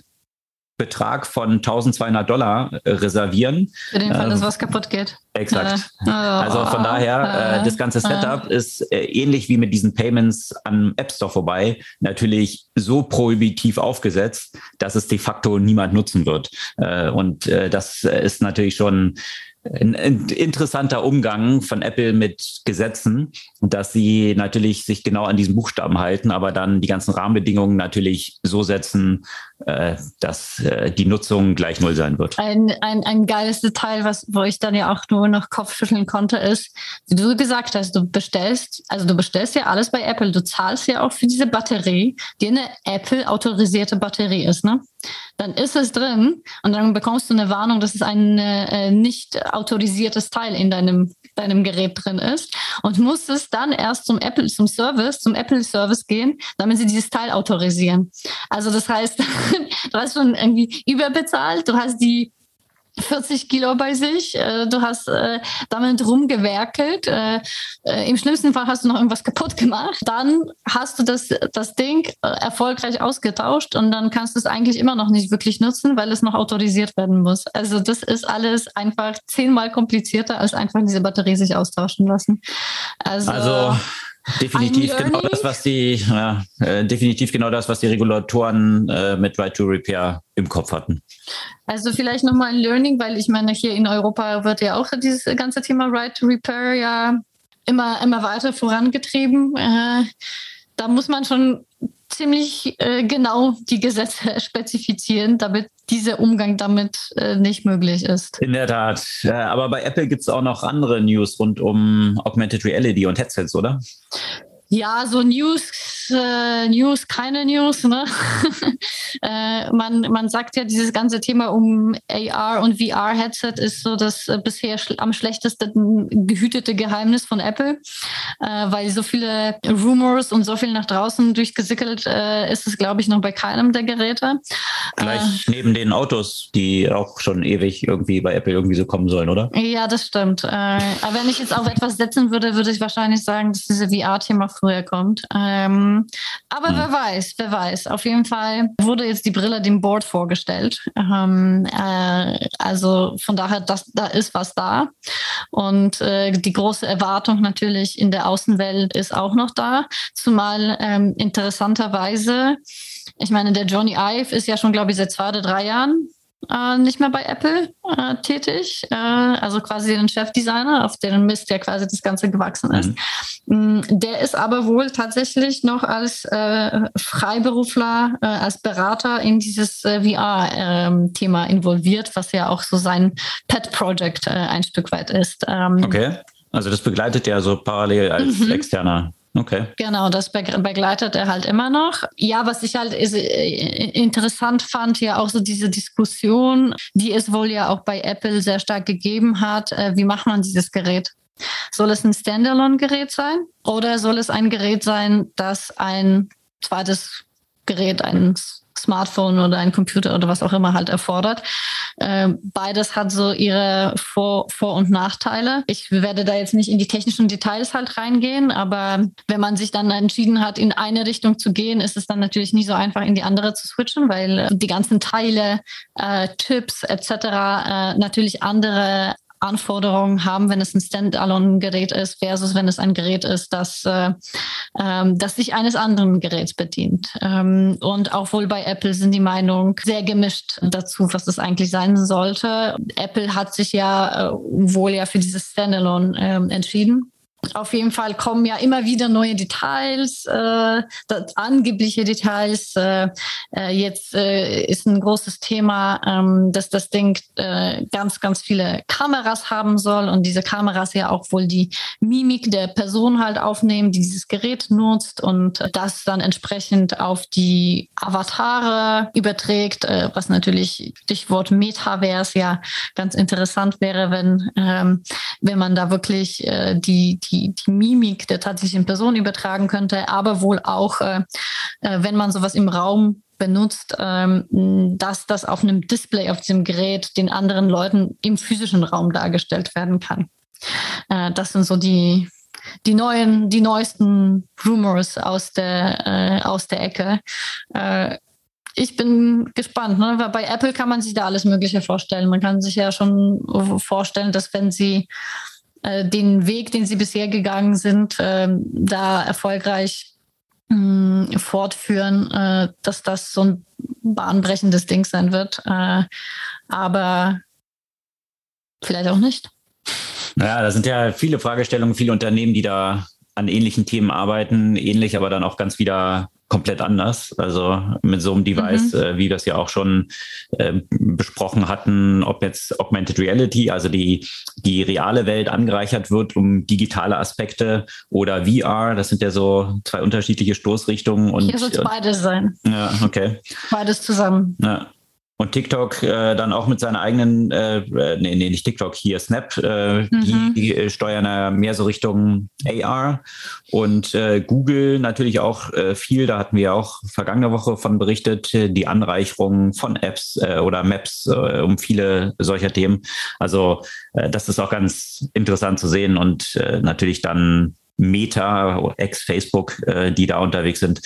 Betrag von 1200 Dollar äh, reservieren. Für den Fall, dass ähm, was kaputt geht. Exakt. Äh, also von daher, äh, das ganze Setup ist äh, ähnlich wie mit diesen Payments am App Store vorbei, natürlich so prohibitiv aufgesetzt, dass es de facto niemand nutzen wird. Äh, und äh, das ist natürlich schon ein, interessanter Umgang von Apple mit Gesetzen, dass sie natürlich sich genau an diesen Buchstaben halten, aber dann die ganzen Rahmenbedingungen natürlich so setzen, äh, dass äh, die Nutzung gleich null sein wird. Ein, ein, ein geiles Detail, was, wo ich dann ja auch nur noch Kopfschütteln konnte, ist, wie du gesagt hast, du bestellst, also du bestellst ja alles bei Apple, du zahlst ja auch für diese Batterie, die eine Apple-autorisierte Batterie ist, ne? Dann ist es drin und dann bekommst du eine Warnung, dass es ein äh, nicht autorisiertes Teil in deinem, deinem Gerät drin ist und musst es dann erst zum Apple, zum Service, zum Apple-Service gehen, damit sie dieses Teil autorisieren. Also das heißt, du hast schon irgendwie überbezahlt, du hast die 40 Kilo bei sich, äh, du hast äh, damit rumgewerkelt, äh, im schlimmsten Fall hast du noch irgendwas kaputt gemacht, dann hast du das, das Ding erfolgreich ausgetauscht und dann kannst du es eigentlich immer noch nicht wirklich nutzen, weil es noch autorisiert werden muss. Also das ist alles einfach zehnmal komplizierter, als einfach diese Batterie sich austauschen lassen. Also, also Definitiv genau das, was die, ja, äh, definitiv genau das, was die Regulatoren äh, mit Right to Repair im Kopf hatten. Also vielleicht nochmal ein Learning, weil ich meine, hier in Europa wird ja auch dieses ganze Thema Right to Repair ja immer, immer weiter vorangetrieben. Äh, da muss man schon ziemlich äh, genau die Gesetze spezifizieren, damit dieser Umgang damit äh, nicht möglich ist. In der Tat. Äh, aber bei Apple gibt es auch noch andere News rund um Augmented Reality und Headsets, oder? Ja, so News äh, News, keine News. Ne? äh, man, man sagt ja, dieses ganze Thema um AR und VR-Headset ist so das äh, bisher schl am schlechtesten gehütete Geheimnis von Apple, äh, weil so viele Rumors und so viel nach draußen durchgesickelt äh, ist es, glaube ich, noch bei keinem der Geräte. Gleich äh, neben den Autos, die auch schon ewig irgendwie bei Apple irgendwie so kommen sollen, oder? Ja, das stimmt. aber wenn ich jetzt auf etwas setzen würde, würde ich wahrscheinlich sagen, dass diese VR-Thema früher kommt. Ähm, ähm, aber hm. wer weiß, wer weiß. Auf jeden Fall wurde jetzt die Brille dem Board vorgestellt. Ähm, äh, also von daher, das, da ist was da. Und äh, die große Erwartung natürlich in der Außenwelt ist auch noch da. Zumal ähm, interessanterweise, ich meine, der Johnny Ive ist ja schon, glaube ich, seit zwei oder drei Jahren äh, nicht mehr bei Apple äh, tätig, äh, also quasi den Chefdesigner, auf deren Mist ja quasi das Ganze gewachsen ist. Mhm. Mm, der ist aber wohl tatsächlich noch als äh, Freiberufler, äh, als Berater in dieses äh, VR-Thema ähm, involviert, was ja auch so sein Pet-Project ein Stück weit ist. Ähm, okay. Also das begleitet er so parallel als mhm. externer Okay. Genau, das begleitet er halt immer noch. Ja, was ich halt interessant fand, ja auch so diese Diskussion, die es wohl ja auch bei Apple sehr stark gegeben hat. Äh, wie macht man dieses Gerät? Soll es ein Standalone-Gerät sein oder soll es ein Gerät sein, das ein zweites Gerät, ein Smartphone oder ein Computer oder was auch immer halt erfordert. Ähm, beides hat so ihre Vor-, Vor und Nachteile. Ich werde da jetzt nicht in die technischen Details halt reingehen, aber wenn man sich dann entschieden hat, in eine Richtung zu gehen, ist es dann natürlich nicht so einfach, in die andere zu switchen, weil äh, die ganzen Teile, äh, Tipps etc. Äh, natürlich andere Anforderungen haben, wenn es ein Standalone-Gerät ist, versus wenn es ein Gerät ist, das, äh, ähm, das sich eines anderen Geräts bedient. Ähm, und auch wohl bei Apple sind die Meinungen sehr gemischt dazu, was es eigentlich sein sollte. Apple hat sich ja äh, wohl ja für dieses Standalone äh, entschieden. Auf jeden Fall kommen ja immer wieder neue Details, äh, angebliche Details. Äh, äh, jetzt äh, ist ein großes Thema, ähm, dass das Ding äh, ganz, ganz viele Kameras haben soll und diese Kameras ja auch wohl die Mimik der Person halt aufnehmen, die dieses Gerät nutzt und das dann entsprechend auf die Avatare überträgt, äh, was natürlich Stichwort Metaverse ja ganz interessant wäre, wenn, ähm, wenn man da wirklich äh, die, die die, die Mimik der tatsächlichen Person übertragen könnte, aber wohl auch, äh, äh, wenn man sowas im Raum benutzt, ähm, dass das auf einem Display auf diesem Gerät den anderen Leuten im physischen Raum dargestellt werden kann. Äh, das sind so die, die neuen, die neuesten Rumors aus der, äh, aus der Ecke. Äh, ich bin gespannt, ne? weil bei Apple kann man sich da alles Mögliche vorstellen. Man kann sich ja schon vorstellen, dass wenn sie äh, den Weg, den sie bisher gegangen sind, äh, da erfolgreich mh, hm, fortführen, äh, dass das so ein bahnbrechendes Ding sein wird. Äh, aber vielleicht auch nicht. Ja, da sind ja viele Fragestellungen, viele Unternehmen, die da an ähnlichen Themen arbeiten, ähnlich, aber dann auch ganz wieder komplett anders. Also mit so einem Device, mhm. äh, wie wir es ja auch schon äh, besprochen hatten, ob jetzt Augmented Reality, also die, die reale Welt angereichert wird um digitale Aspekte oder VR, das sind ja so zwei unterschiedliche Stoßrichtungen. Und, Hier soll es beides sein. Ja, okay. Beides zusammen. Ja. Und TikTok äh, dann auch mit seiner eigenen, äh, äh, nee, nee, nicht TikTok, hier Snap, äh, mhm. die, äh, steuern ja mehr so Richtung AR. Und äh, Google natürlich auch äh, viel, da hatten wir auch vergangene Woche von berichtet, die Anreicherung von Apps oder Maps um viele solcher Themen. Also das ist auch ganz interessant zu sehen und natürlich dann Meta, ex-Facebook, die da unterwegs sind.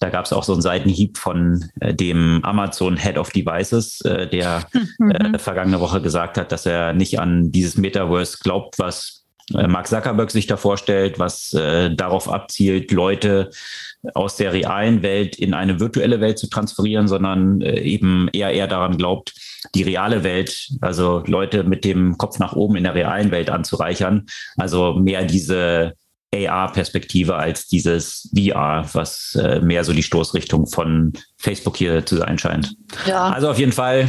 Da gab es auch so einen Seitenhieb von äh, dem Amazon Head of Devices, äh, der mhm. äh, vergangene Woche gesagt hat, dass er nicht an dieses Metaverse glaubt, was äh, Mark Zuckerberg sich da vorstellt, was äh, darauf abzielt, Leute aus der realen Welt in eine virtuelle Welt zu transferieren, sondern äh, eben eher eher daran glaubt, die reale Welt, also Leute mit dem Kopf nach oben in der realen Welt anzureichern. Also mehr diese AR-Perspektive als dieses VR, was äh, mehr so die Stoßrichtung von Facebook hier zu sein scheint. Ja. Also auf jeden Fall,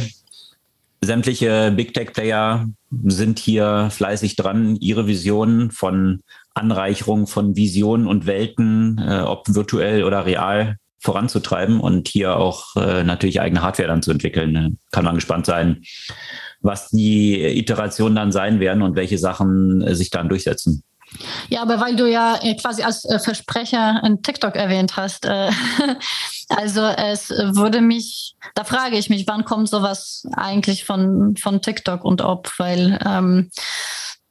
sämtliche Big Tech-Player sind hier fleißig dran, ihre Visionen von Anreicherung von Visionen und Welten, äh, ob virtuell oder real, voranzutreiben und hier auch äh, natürlich eigene Hardware dann zu entwickeln. Kann man gespannt sein, was die Iterationen dann sein werden und welche Sachen äh, sich dann durchsetzen. Ja, aber weil du ja äh, quasi als äh, Versprecher ein TikTok erwähnt hast, äh, also es würde mich, da frage ich mich, wann kommt sowas eigentlich von, von TikTok und ob, weil ähm,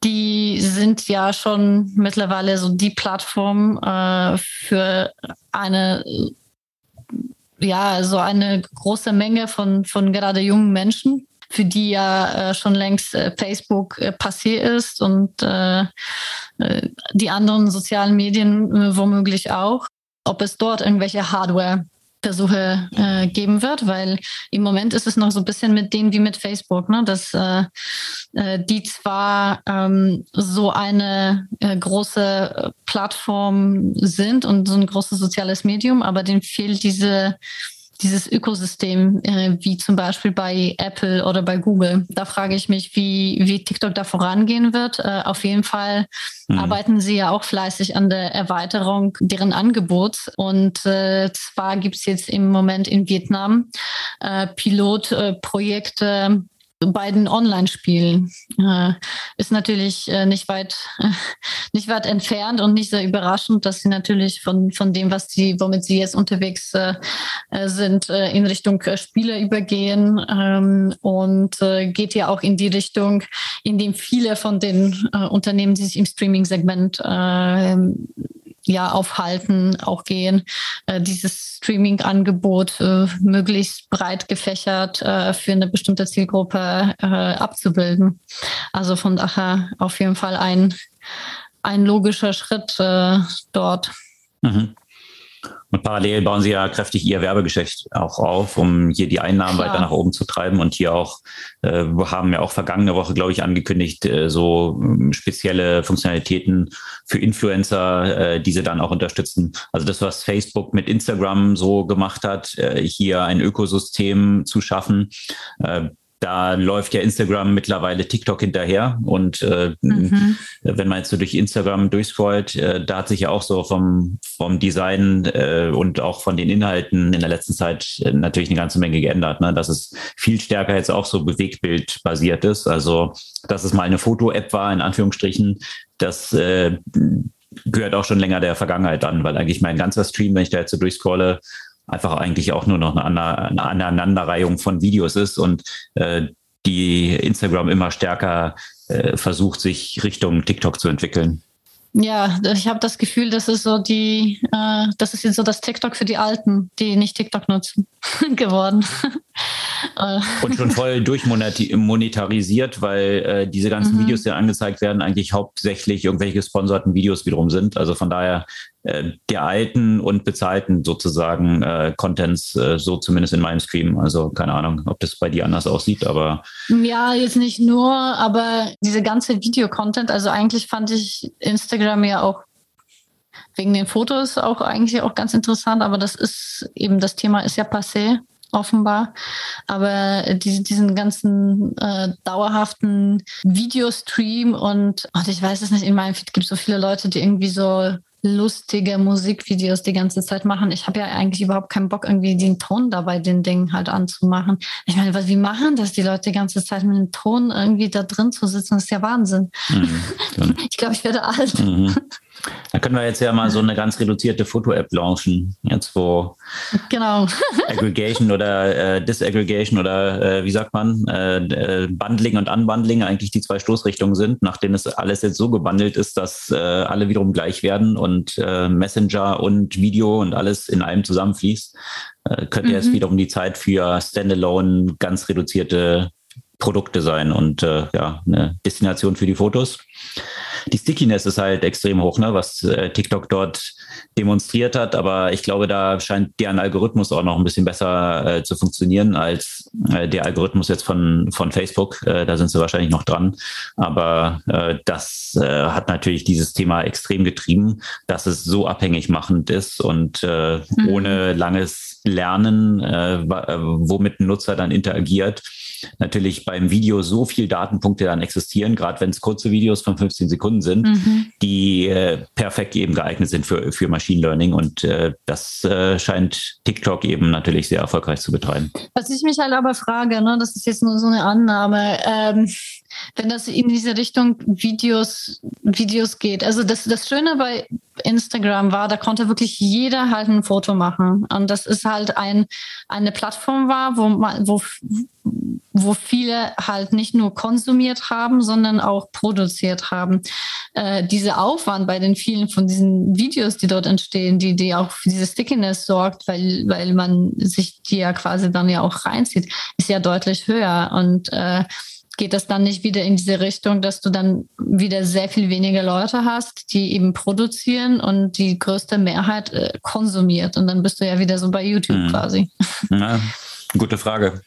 die sind ja schon mittlerweile so die Plattform äh, für eine ja, so eine große Menge von, von gerade jungen Menschen, für die ja äh, schon längst äh, Facebook äh, passé ist und äh, äh, die anderen sozialen Medien äh, womöglich auch, ob es dort irgendwelche Hardware Versuche äh, geben wird, weil im Moment ist es noch so ein bisschen mit denen wie mit Facebook, ne? dass äh, die zwar ähm, so eine äh, große Plattform sind und so ein großes soziales Medium, aber denen fehlt diese dieses Ökosystem, äh, wie zum Beispiel bei Apple oder bei Google. Da frage ich mich, wie, wie TikTok da vorangehen wird. Äh, auf jeden Fall mhm. arbeiten sie ja auch fleißig an der Erweiterung deren Angebots. Und äh, zwar gibt es jetzt im Moment in Vietnam äh, Pilotprojekte, beiden Online-Spielen. Äh, ist natürlich äh, nicht weit, äh, nicht weit entfernt und nicht sehr überraschend, dass sie natürlich von, von dem, was sie, womit sie jetzt unterwegs äh, äh, sind, äh, in Richtung Spiele übergehen. Ähm, und geht ja auch in die Richtung, in dem viele von den Unternehmen, die sich im Streaming-Segment ja aufhalten, auch gehen, äh, dieses Streaming-Angebot äh, möglichst breit gefächert äh, für eine bestimmte Zielgruppe äh, abzubilden. Also von daher auf jeden Fall ein, ein logischer Schritt äh, dort. Mhm. Und parallel bauen sie ja kräftig ihr Werbegeschäft auch auf, um hier die Einnahmen Klar. weiter nach oben zu treiben. Und hier auch, äh, wir haben ja auch vergangene Woche, glaube ich, angekündigt, äh, so äh, spezielle Funktionalitäten für Influencer, äh, die sie dann auch unterstützen. Also das, was Facebook mit Instagram so gemacht hat, äh, hier ein Ökosystem zu schaffen, äh, da läuft ja Instagram mittlerweile TikTok hinterher. Und äh, mhm. wenn man jetzt so durch Instagram durchscrollt, äh, da hat sich ja auch so vom, vom Design äh, und auch von den Inhalten in der letzten Zeit äh, natürlich eine ganze Menge geändert. Ne? Dass es viel stärker jetzt auch so Bewegtbild basiert ist. Also, dass es mal eine Foto-App war, in Anführungsstrichen, das äh, gehört auch schon länger der Vergangenheit an, weil eigentlich mein ganzer Stream, wenn ich da jetzt so durchscrolle, einfach eigentlich auch nur noch eine, Aneinanderreihung von Videos ist und äh, die Instagram immer stärker äh, versucht, sich Richtung TikTok zu entwickeln. Ja, ich habe das Gefühl, das ist so die, äh, das ist jetzt so das TikTok für die Alten, die nicht TikTok nutzen, geworden. Und schon voll durchmonetarisiert, weil äh, diese ganzen mhm. Videos, die angezeigt werden, eigentlich hauptsächlich irgendwelche gesponserten Videos wiederum sind. Also von daher äh, der alten und bezahlten sozusagen äh, Contents, äh, so zumindest in meinem Stream. Also keine Ahnung, ob das bei dir anders aussieht, aber. Ja, jetzt nicht nur, aber diese ganze Video-Content, also eigentlich fand ich Instagram ja auch wegen den Fotos auch eigentlich auch ganz interessant, aber das ist eben, das Thema ist ja passé offenbar. Aber die, diesen ganzen äh, dauerhaften Videostream und, und ich weiß es nicht, in meinem Feed gibt es so viele Leute, die irgendwie so lustige Musikvideos die ganze Zeit machen. Ich habe ja eigentlich überhaupt keinen Bock, irgendwie den Ton dabei den Ding halt anzumachen. Ich meine, was, wie machen das die Leute die ganze Zeit mit dem Ton irgendwie da drin zu sitzen? Das ist ja Wahnsinn. Mhm, ich glaube, ich werde alt. Mhm. Da können wir jetzt ja mal so eine ganz reduzierte Foto-App launchen. Jetzt wo genau. Aggregation oder äh, Disaggregation oder äh, wie sagt man, äh, äh, Bundling und Unbundling eigentlich die zwei Stoßrichtungen sind, nachdem es alles jetzt so gebundelt ist, dass äh, alle wiederum gleich werden und äh, Messenger und Video und alles in einem zusammenfließt, könnte mhm. jetzt wiederum die Zeit für Standalone ganz reduzierte Produkte sein und ja, eine Destination für die Fotos die Stickiness ist halt extrem hoch, ne, was äh, TikTok dort demonstriert hat. Aber ich glaube, da scheint deren Algorithmus auch noch ein bisschen besser äh, zu funktionieren als äh, der Algorithmus jetzt von, von Facebook. Äh, da sind sie wahrscheinlich noch dran. Aber äh, das äh, hat natürlich dieses Thema extrem getrieben, dass es so abhängig machend ist und äh, mhm. ohne langes Lernen, äh, äh womit ein Nutzer dann interagiert, natürlich beim Video so viel Datenpunkte dann existieren, gerade wenn es kurze Videos von 15 Sekunden sind, mhm. die äh, perfekt eben geeignet sind für, für Machine Learning. Und äh, das äh, scheint TikTok eben natürlich sehr erfolgreich zu betreiben. Was ich mich halt aber frage, ne, das ist jetzt nur so eine Annahme, ähm, wenn das in diese Richtung Videos, Videos geht. Also das, das Schöne bei Instagram war, da konnte wirklich jeder halt ein Foto machen. Und das ist halt ein, eine Plattform war, wo, wo, wo viele halt nicht nur konsumiert haben, sondern auch produziert haben. Äh, dieser Aufwand bei den vielen von diesen Videos, die dort entstehen, die, die auch für diese Stickiness sorgt, weil, weil man sich die ja quasi dann ja auch reinzieht, ist ja deutlich höher. Und äh, geht das dann nicht wieder in diese Richtung, dass du dann wieder sehr viel weniger Leute hast, die eben produzieren und die größte Mehrheit äh, konsumiert. Und dann bist du ja wieder so bei YouTube hm. quasi. Ja, gute Frage.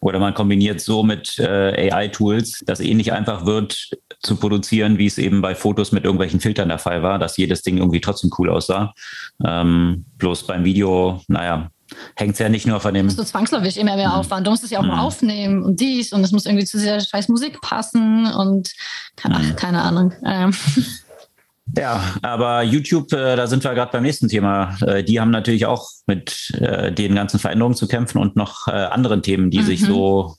Oder man kombiniert so mit äh, AI-Tools, dass ähnlich einfach wird zu produzieren, wie es eben bei Fotos mit irgendwelchen Filtern der Fall war, dass jedes Ding irgendwie trotzdem cool aussah. Ähm, bloß beim Video, naja, hängt es ja nicht nur von dem. Ist zwangsläufig immer mehr mhm. Aufwand. Du musst es ja auch mhm. mal aufnehmen und dies und es muss irgendwie zu dieser scheiß Musik passen und keine, mhm. keine Ahnung. Ähm. Ja, aber YouTube, äh, da sind wir gerade beim nächsten Thema. Äh, die haben natürlich auch mit äh, den ganzen Veränderungen zu kämpfen und noch äh, anderen Themen, die mhm. sich so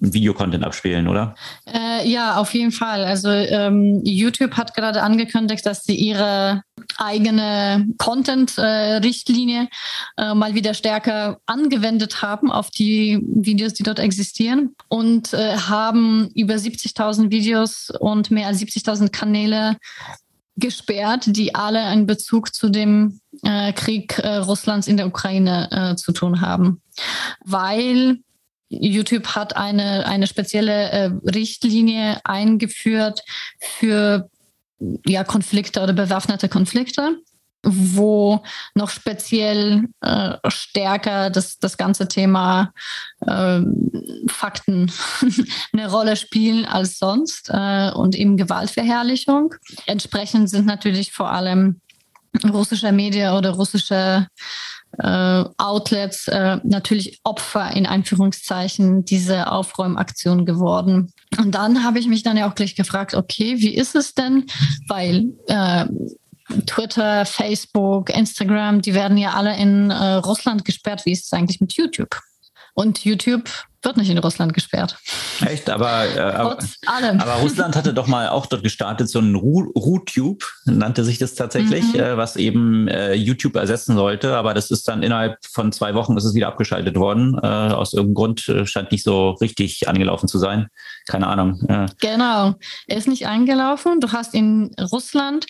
Videocontent abspielen, oder? Äh, ja, auf jeden Fall. Also ähm, YouTube hat gerade angekündigt, dass sie ihre eigene Content-Richtlinie äh, mal wieder stärker angewendet haben auf die Videos, die dort existieren und äh, haben über 70.000 Videos und mehr als 70.000 Kanäle gesperrt, die alle einen Bezug zu dem äh, Krieg äh, Russlands in der Ukraine zu tun haben. Weil YouTube hat eine, eine spezielle äh, Richtlinie eingeführt für ja, Konflikte oder bewaffnete Konflikte, wo noch speziell äh, stärker das, das ganze Thema äh, Fakten eine Rolle spielen als sonst äh, und eben Gewaltverherrlichung. Entsprechend sind natürlich vor allem russische Medien oder russische äh, Outlets äh, natürlich Opfer in Anführungszeichen dieser Aufräumaktion geworden. Und dann habe ich mich dann ja auch gleich gefragt, okay, wie ist es denn? Weil äh, Twitter, Facebook, Instagram, die werden ja alle in äh, Russland gesperrt. Wie ist es eigentlich mit YouTube? Und YouTube wird nicht in Russland gesperrt. Echt? Aber, äh, aber, aber, Russland hatte doch mal auch dort gestartet, so ein RuTube, nannte sich das tatsächlich, mhm. äh, was eben äh, YouTube ersetzen sollte. Aber das ist dann innerhalb von zwei Wochen ist es wieder abgeschaltet worden. Äh, aus irgendeinem Grund äh, scheint nicht so richtig angelaufen zu sein. Keine Ahnung. Genau. Er ist nicht angelaufen. Du hast in Russland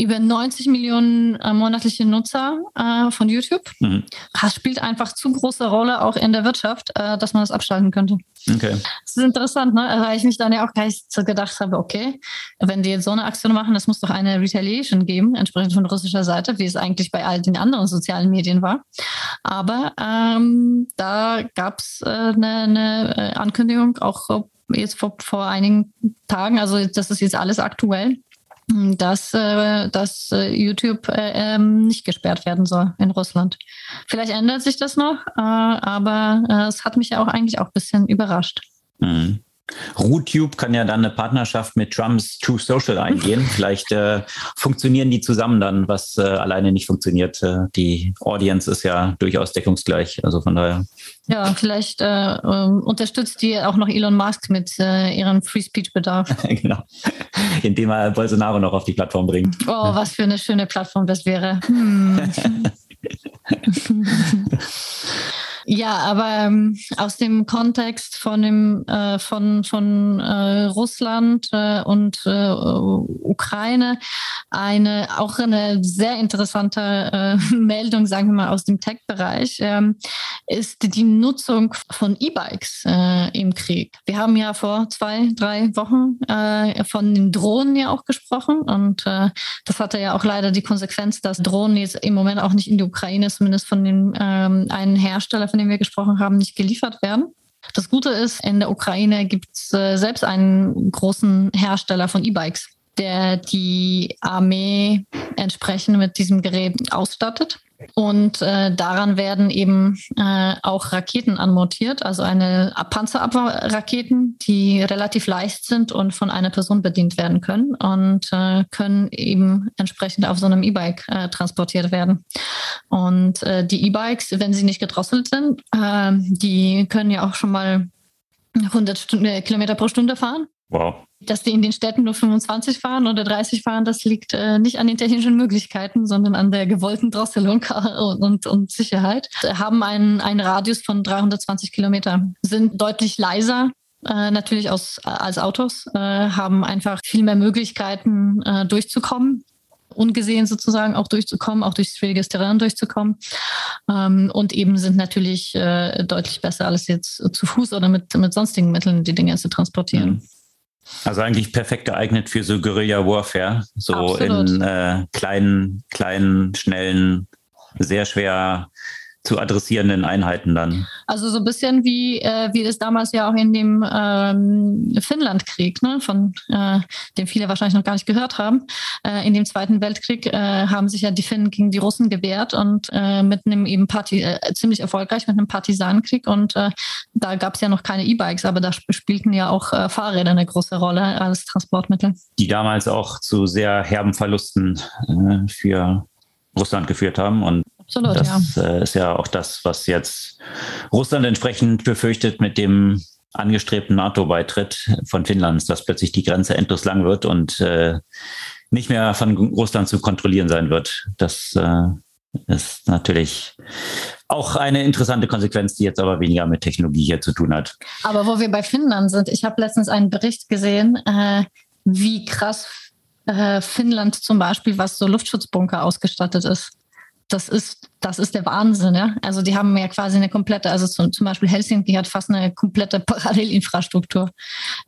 über 90 Millionen äh, monatliche Nutzer äh, von YouTube. Mhm. Das spielt einfach zu große Rolle auch in der Wirtschaft, äh, dass man das abschalten könnte. Okay. Das ist interessant, ne? weil ich mich dann ja auch gleich so gedacht habe, okay, wenn die jetzt so eine Aktion machen, das muss doch eine Retaliation geben, entsprechend von russischer Seite, wie es eigentlich bei all den anderen sozialen Medien war. Aber ähm, da gab es äh, eine, äh, Ankündigung, auch jetzt vor, vor einigen Tagen, also das ist jetzt alles aktuell, dass, äh, dass äh, YouTube äh, ähm, nicht gesperrt werden soll in Russland. Vielleicht ändert sich das noch, aber es hat mich ja auch eigentlich auch ein bisschen überrascht. Mhm. RootTube kann ja dann eine Partnerschaft mit Trumps True Social eingehen. Vielleicht äh, funktionieren die zusammen dann, was äh, alleine nicht funktioniert. Äh, die Audience ist ja durchaus deckungsgleich. Also von daher. Ja, vielleicht äh, ähm, unterstützt die auch noch Elon Musk mit äh, ihrem Free Speech Bedarf. genau. Indem er Bolsonaro noch auf die Plattform bringt. Oh, was für eine schöne Plattform das wäre. Hm. Ja, aber ähm, aus dem Kontext von dem äh, von von äh, Russland äh, und äh, Ukraine eine auch eine sehr interessante äh, Meldung, sagen wir mal aus dem Tech-Bereich, ähm, ist die Nutzung von E-Bikes äh, im Krieg. Wir haben ja vor zwei drei Wochen von den Drohnen ja auch gesprochen und das hatte ja auch leider die Konsequenz, dass Drohnen jetzt im Moment auch nicht in die Ukraine, zumindest von dem ähm, einen Hersteller von dem wir gesprochen haben, nicht geliefert werden. Das Gute ist, in der Ukraine gibt es äh, selbst einen großen Hersteller von E-Bikes, der die Armee entsprechend mit diesem Gerät ausstattet. Und äh, daran werden eben äh, auch Raketen anmontiert, also eine Panzerabwehrraketen, die relativ leicht sind und von einer Person bedient werden können und äh, können eben entsprechend auf so einem E-Bike äh, transportiert werden. Und äh, die E-Bikes, wenn sie nicht gedrosselt sind, äh, die können ja auch schon mal 100 Stunde, Kilometer pro Stunde fahren. Wow. Dass die in den Städten nur 25 fahren oder 30 fahren, das liegt äh, nicht an den technischen Möglichkeiten, sondern an der gewollten Drosselung und, und, und Sicherheit. Haben einen, einen Radius von 320 Kilometer, sind deutlich leiser äh, natürlich aus, als Autos, äh, haben einfach viel mehr Möglichkeiten äh, durchzukommen ungesehen sozusagen auch durchzukommen, auch durch schwieriges Terrain durchzukommen. Ähm, und eben sind natürlich äh, deutlich besser als jetzt zu Fuß oder mit, mit sonstigen Mitteln die Dinge zu transportieren. Mhm. Also eigentlich perfekt geeignet für so Guerilla Warfare, so Absolut. in äh, kleinen, kleinen, schnellen, sehr schwer zu adressierenden Einheiten dann. Also so ein bisschen wie, äh, wie das damals ja auch in dem ähm, Finnlandkrieg, ne, von äh, dem viele wahrscheinlich noch gar nicht gehört haben. Äh, in dem Zweiten Weltkrieg äh, haben sich ja die Finnen gegen die Russen gewehrt und äh, mit einem eben Parti äh, ziemlich erfolgreich mit einem Partisanenkrieg und da gab es ja noch keine E-Bikes, aber da spielten ja auch Fahrräder eine große Rolle als Transportmittel. Die damals auch zu sehr herben Verlusten für Russland geführt haben und Absolut, das ja. Äh, ist ja auch das, was jetzt Russland entsprechend befürchtet mit dem angestrebten NATO-Beitritt von Finnlands, dass plötzlich die Grenze endlos lang wird und äh, nicht mehr von Russland zu kontrollieren sein wird. Das äh, ist natürlich auch eine interessante Konsequenz, die jetzt aber weniger mit Technologie hier zu tun hat. Aber wo wir bei Finnland sind, ich habe letztens einen Bericht gesehen, äh, wie krass äh, Finnland zum Beispiel, was so Luftschutzbunker ausgestattet ist das ist, das ist der Wahnsinn. Ja? Also die haben ja quasi eine komplette, also zum, zum Beispiel Helsinki hat fast eine komplette Parallelinfrastruktur.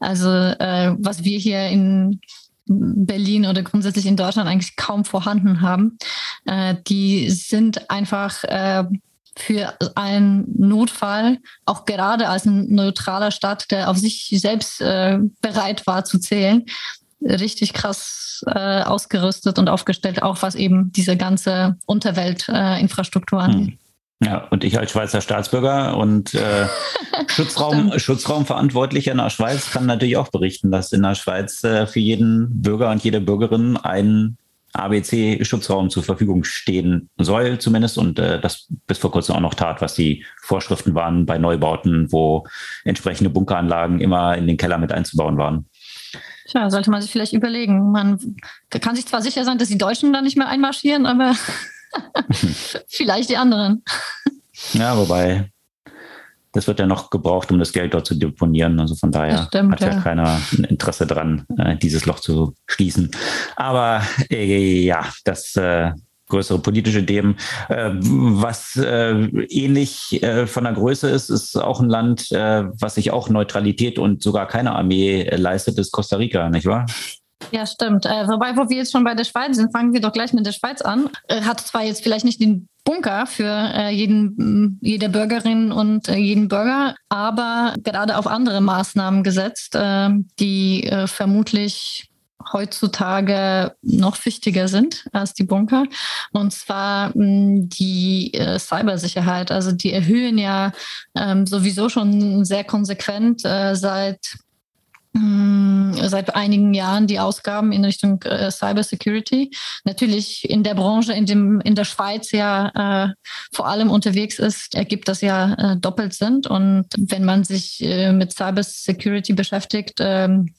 Also äh, was wir hier in Berlin oder grundsätzlich in Deutschland eigentlich kaum vorhanden haben, äh, die sind einfach äh, für einen Notfall, auch gerade als ein neutraler Staat, der auf sich selbst äh, bereit war zu zählen, richtig krass äh, ausgerüstet und aufgestellt, auch was eben diese ganze Unterweltinfrastruktur äh, angeht. Hm. Ja, und ich als Schweizer Staatsbürger und äh, Schutzraum, Schutzraumverantwortlicher in der Schweiz kann natürlich auch berichten, dass in der Schweiz äh, für jeden Bürger und jede Bürgerin ein ABC-Schutzraum zur Verfügung stehen soll, zumindest, und äh, das bis vor kurzem auch noch tat, was die Vorschriften waren bei Neubauten, wo entsprechende Bunkeranlagen immer in den Keller mit einzubauen waren. Tja, sollte man sich vielleicht überlegen. Man kann sich zwar sicher sein, dass die Deutschen da nicht mehr einmarschieren, aber vielleicht die anderen. Ja, wobei das wird ja noch gebraucht, um das Geld dort zu deponieren. Also von daher stimmt, hat ja, ja, keiner ein Interesse dran, äh, dieses Loch zu schließen. Aber äh, ja, das äh, größere politische Themen. Äh, was äh, ähnlich äh, von der Größe ist, ist auch ein Land, was sich auch Neutralität und sogar keine Armee leistet, ist Costa Rica, nicht wahr? Ja, stimmt. Äh, wobei, wo wir jetzt schon bei der Schweiz sind, fangen wir doch gleich mit der Schweiz an. Äh, hat zwar jetzt vielleicht nicht den Bunker für äh, jeden, jede Bürgerin und jeden Bürger, aber gerade auf andere Maßnahmen gesetzt, die vermutlich heutzutage noch wichtiger sind als die Bunker. Und zwar mh, die äh, Cybersicherheit. Also die erhöhen ja ähm, sowieso schon sehr konsequent äh, seit hm, seit einigen Jahren die Ausgaben in Richtung äh, Cybersecurity. Natürlich in der Branche, in dem in der Schweiz ja äh, vor allem unterwegs ist, ergibt das ja äh, doppelt sind. Und wenn man sich äh, mit Cybersecurity beschäftigt, ähm, hm,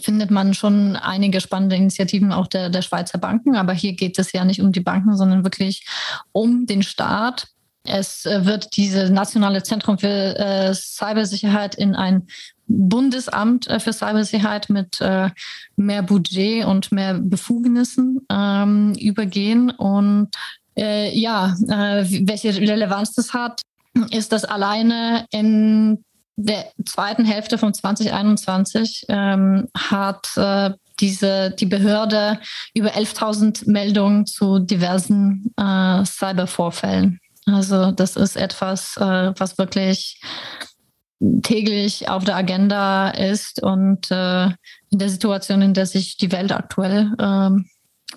findet man schon einige spannende Initiativen auch der, der Schweizer Banken. Aber hier geht es ja nicht um die Banken, sondern wirklich um den Staat. Es äh, wird diese nationale Zentrum für äh, Cybersicherheit in ein Bundesamt äh, für Cybersicherheit mit äh, mehr Budget und mehr Befugnissen ähm, übergehen. Und äh, ja, äh, welche Relevanz das hat, ist, dass alleine in der zweiten Hälfte von 2021 ähm, hat äh, diese, die Behörde über 11.000 Meldungen zu diversen äh, Cybervorfällen. Also das ist etwas, äh, was wirklich täglich auf der Agenda ist und äh, in der Situation, in der sich die Welt aktuell ähm,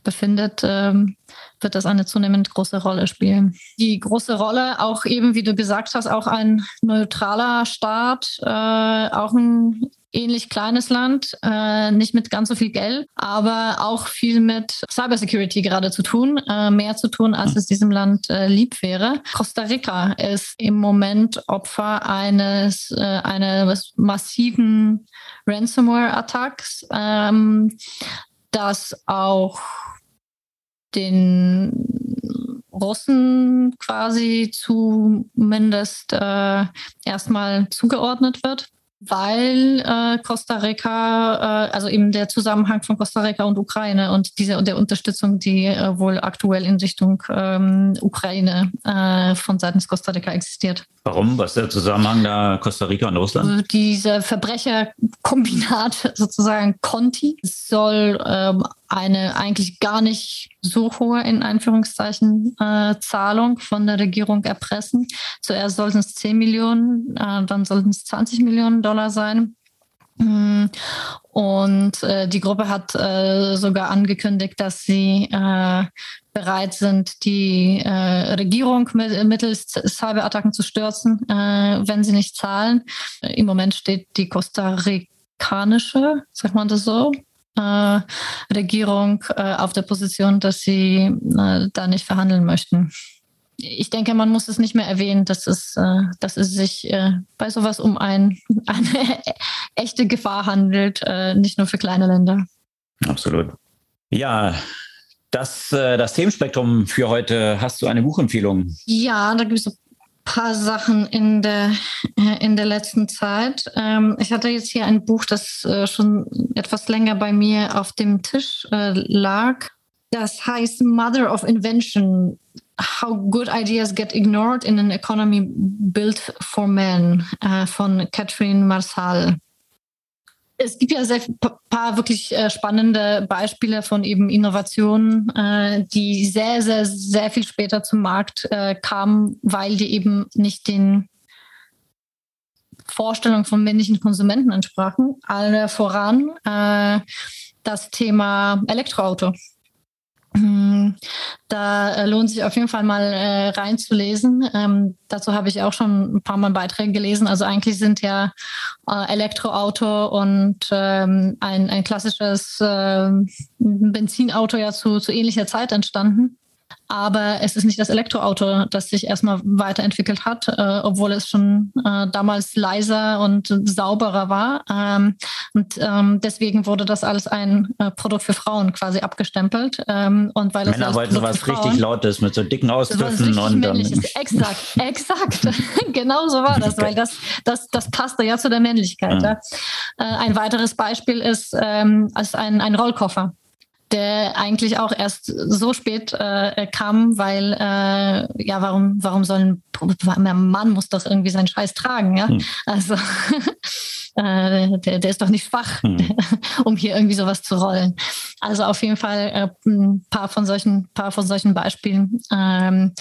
befindet, ähm, wird das eine zunehmend große Rolle spielen. Die große Rolle, auch eben, wie du gesagt hast, auch ein neutraler Staat, äh, auch ein ähnlich kleines Land, äh, nicht mit ganz so viel Geld, aber auch viel mit Cybersecurity gerade zu tun, äh, mehr zu tun, als es diesem Land äh, lieb wäre. Costa Rica ist im Moment Opfer eines äh, eines massiven Ransomware-Attacks, ähm, das auch den Russen quasi zumindest äh, erstmal zugeordnet wird weil äh, Costa Rica, äh, also eben der Zusammenhang von Costa Rica und Ukraine und diese und der Unterstützung, die äh, wohl aktuell in Richtung ähm, Ukraine äh, von seitens Costa Rica existiert. Warum? Was ist der Zusammenhang da Costa Rica und Russland? Also diese Verbrecherkombinat sozusagen Conti soll ähm, eine eigentlich gar nicht so hohe, in Anführungszeichen, äh, Zahlung von der Regierung erpressen. Zuerst sollten es 10 Millionen, äh, dann sollten es 20 Millionen Dollar sein. Mm, und äh, die Gruppe hat äh, sogar angekündigt, dass sie äh, bereit sind, die äh, Regierung mit, mittels Cyberattacken zu stürzen, äh, wenn sie nicht zahlen. Im Moment steht die Costa Ricanische, sagt man das so, äh, Regierung äh, auf der Position, dass sie äh, da nicht verhandeln möchten. Ich denke, man muss es nicht mehr erwähnen, dass es, dass es sich bei sowas um ein, eine echte Gefahr handelt, nicht nur für kleine Länder. Absolut. Ja, das, das Themenspektrum für heute. Hast du eine Buchempfehlung? Ja, da gibt es paar Sachen in der, äh, in der letzten Zeit. Ähm, ich hatte jetzt hier ein Buch, das äh, schon etwas länger bei mir auf dem Tisch äh, lag. Das heißt Mother of Invention. How Good Ideas Get Ignored in an Economy Built for Men von Catherine Marsal es gibt ja sehr paar wirklich äh, spannende Beispiele von eben Innovationen, äh, die sehr, sehr, sehr viel später zum Markt äh, kamen, weil die eben nicht den Vorstellungen von männlichen Konsumenten entsprachen. Alle voran das Thema Elektroauto. Hm, da äh, lohnt sich auf jeden Fall mal äh, reinzulesen. Ähm, dazu habe ich auch schon ein paar Mal Beiträge gelesen. Also eigentlich sind ja äh, Elektroauto und ähm, ein, ein klassisches äh, Benzinauto ja zu, zu ähnlicher Zeit entstanden. Aber es ist nicht das Elektroauto, das sich erstmal weiterentwickelt hat, äh, obwohl es schon äh, damals leiser und sauberer war. Ähm, und ähm, deswegen wurde das als ein äh, Produkt für Frauen quasi abgestempelt. Ähm, und weil Männer wollten sowas Frauen, richtig Lautes mit so dicken Ausdrücken und ähm, exakt, exakt, genau so war das, weil das, das, das passte ja zu der Männlichkeit. Ja. Ja. Äh, ein weiteres Beispiel ist ähm, als ein, ein Rollkoffer der eigentlich auch erst so spät äh, kam, weil äh, ja, warum, warum soll ein Mann muss doch irgendwie seinen Scheiß tragen, ja? Hm. Also äh, der, der ist doch nicht schwach, hm. um hier irgendwie sowas zu rollen. Also auf jeden Fall äh, ein paar von solchen, paar von solchen Beispielen. Ähm,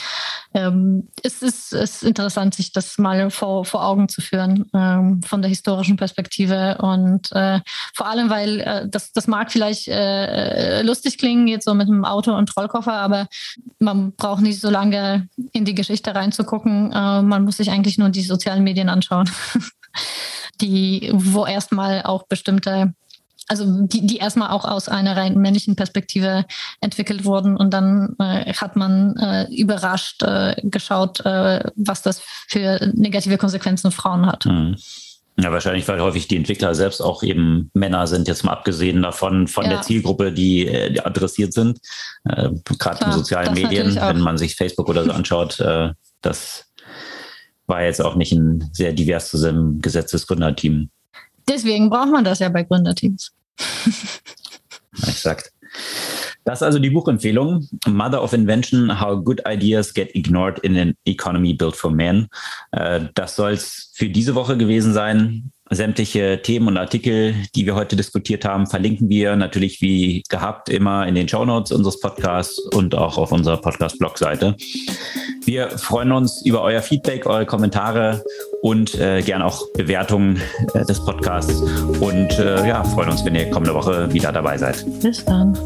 ähm, es ist, ist interessant, sich das mal vor, vor Augen zu führen ähm, von der historischen Perspektive und äh, vor allem, weil äh, das, das mag vielleicht äh, lustig klingen, jetzt so mit einem Auto und Trollkoffer, aber man braucht nicht so lange in die Geschichte reinzugucken. Äh, man muss sich eigentlich nur die sozialen Medien anschauen. die, wo erstmal auch bestimmte also die, die erstmal auch aus einer rein männlichen Perspektive entwickelt wurden und dann äh, hat man äh, überrascht äh, geschaut, äh, was das für negative Konsequenzen Frauen hat. Mhm. Ja, wahrscheinlich, weil häufig die Entwickler selbst auch eben Männer sind, jetzt mal abgesehen davon, von ja. der Zielgruppe, die, äh, die adressiert sind. Äh, Gerade in sozialen Medien, wenn man sich Facebook oder so anschaut, das war jetzt auch nicht ein sehr divers zusammengesetztes Gründerteam. Deswegen braucht man das ja bei Gründerteams. Exakt. Das ist also die Buchempfehlung. Mother of Invention, How Good Ideas Get Ignored in an Economy Built for Men. Äh, das soll es für diese Woche gewesen sein. Sämtliche Themen und Artikel, die wir heute diskutiert haben, verlinken wir natürlich wie gehabt immer in den Shownotes unseres Podcasts und auch auf unserer Podcast-Blog-Seite. Wir freuen uns über euer Feedback, eure Kommentare und äh, gern auch Bewertungen äh, des Podcasts und äh, ja, freuen uns, wenn ihr kommende Woche wieder dabei seid. Bis dann.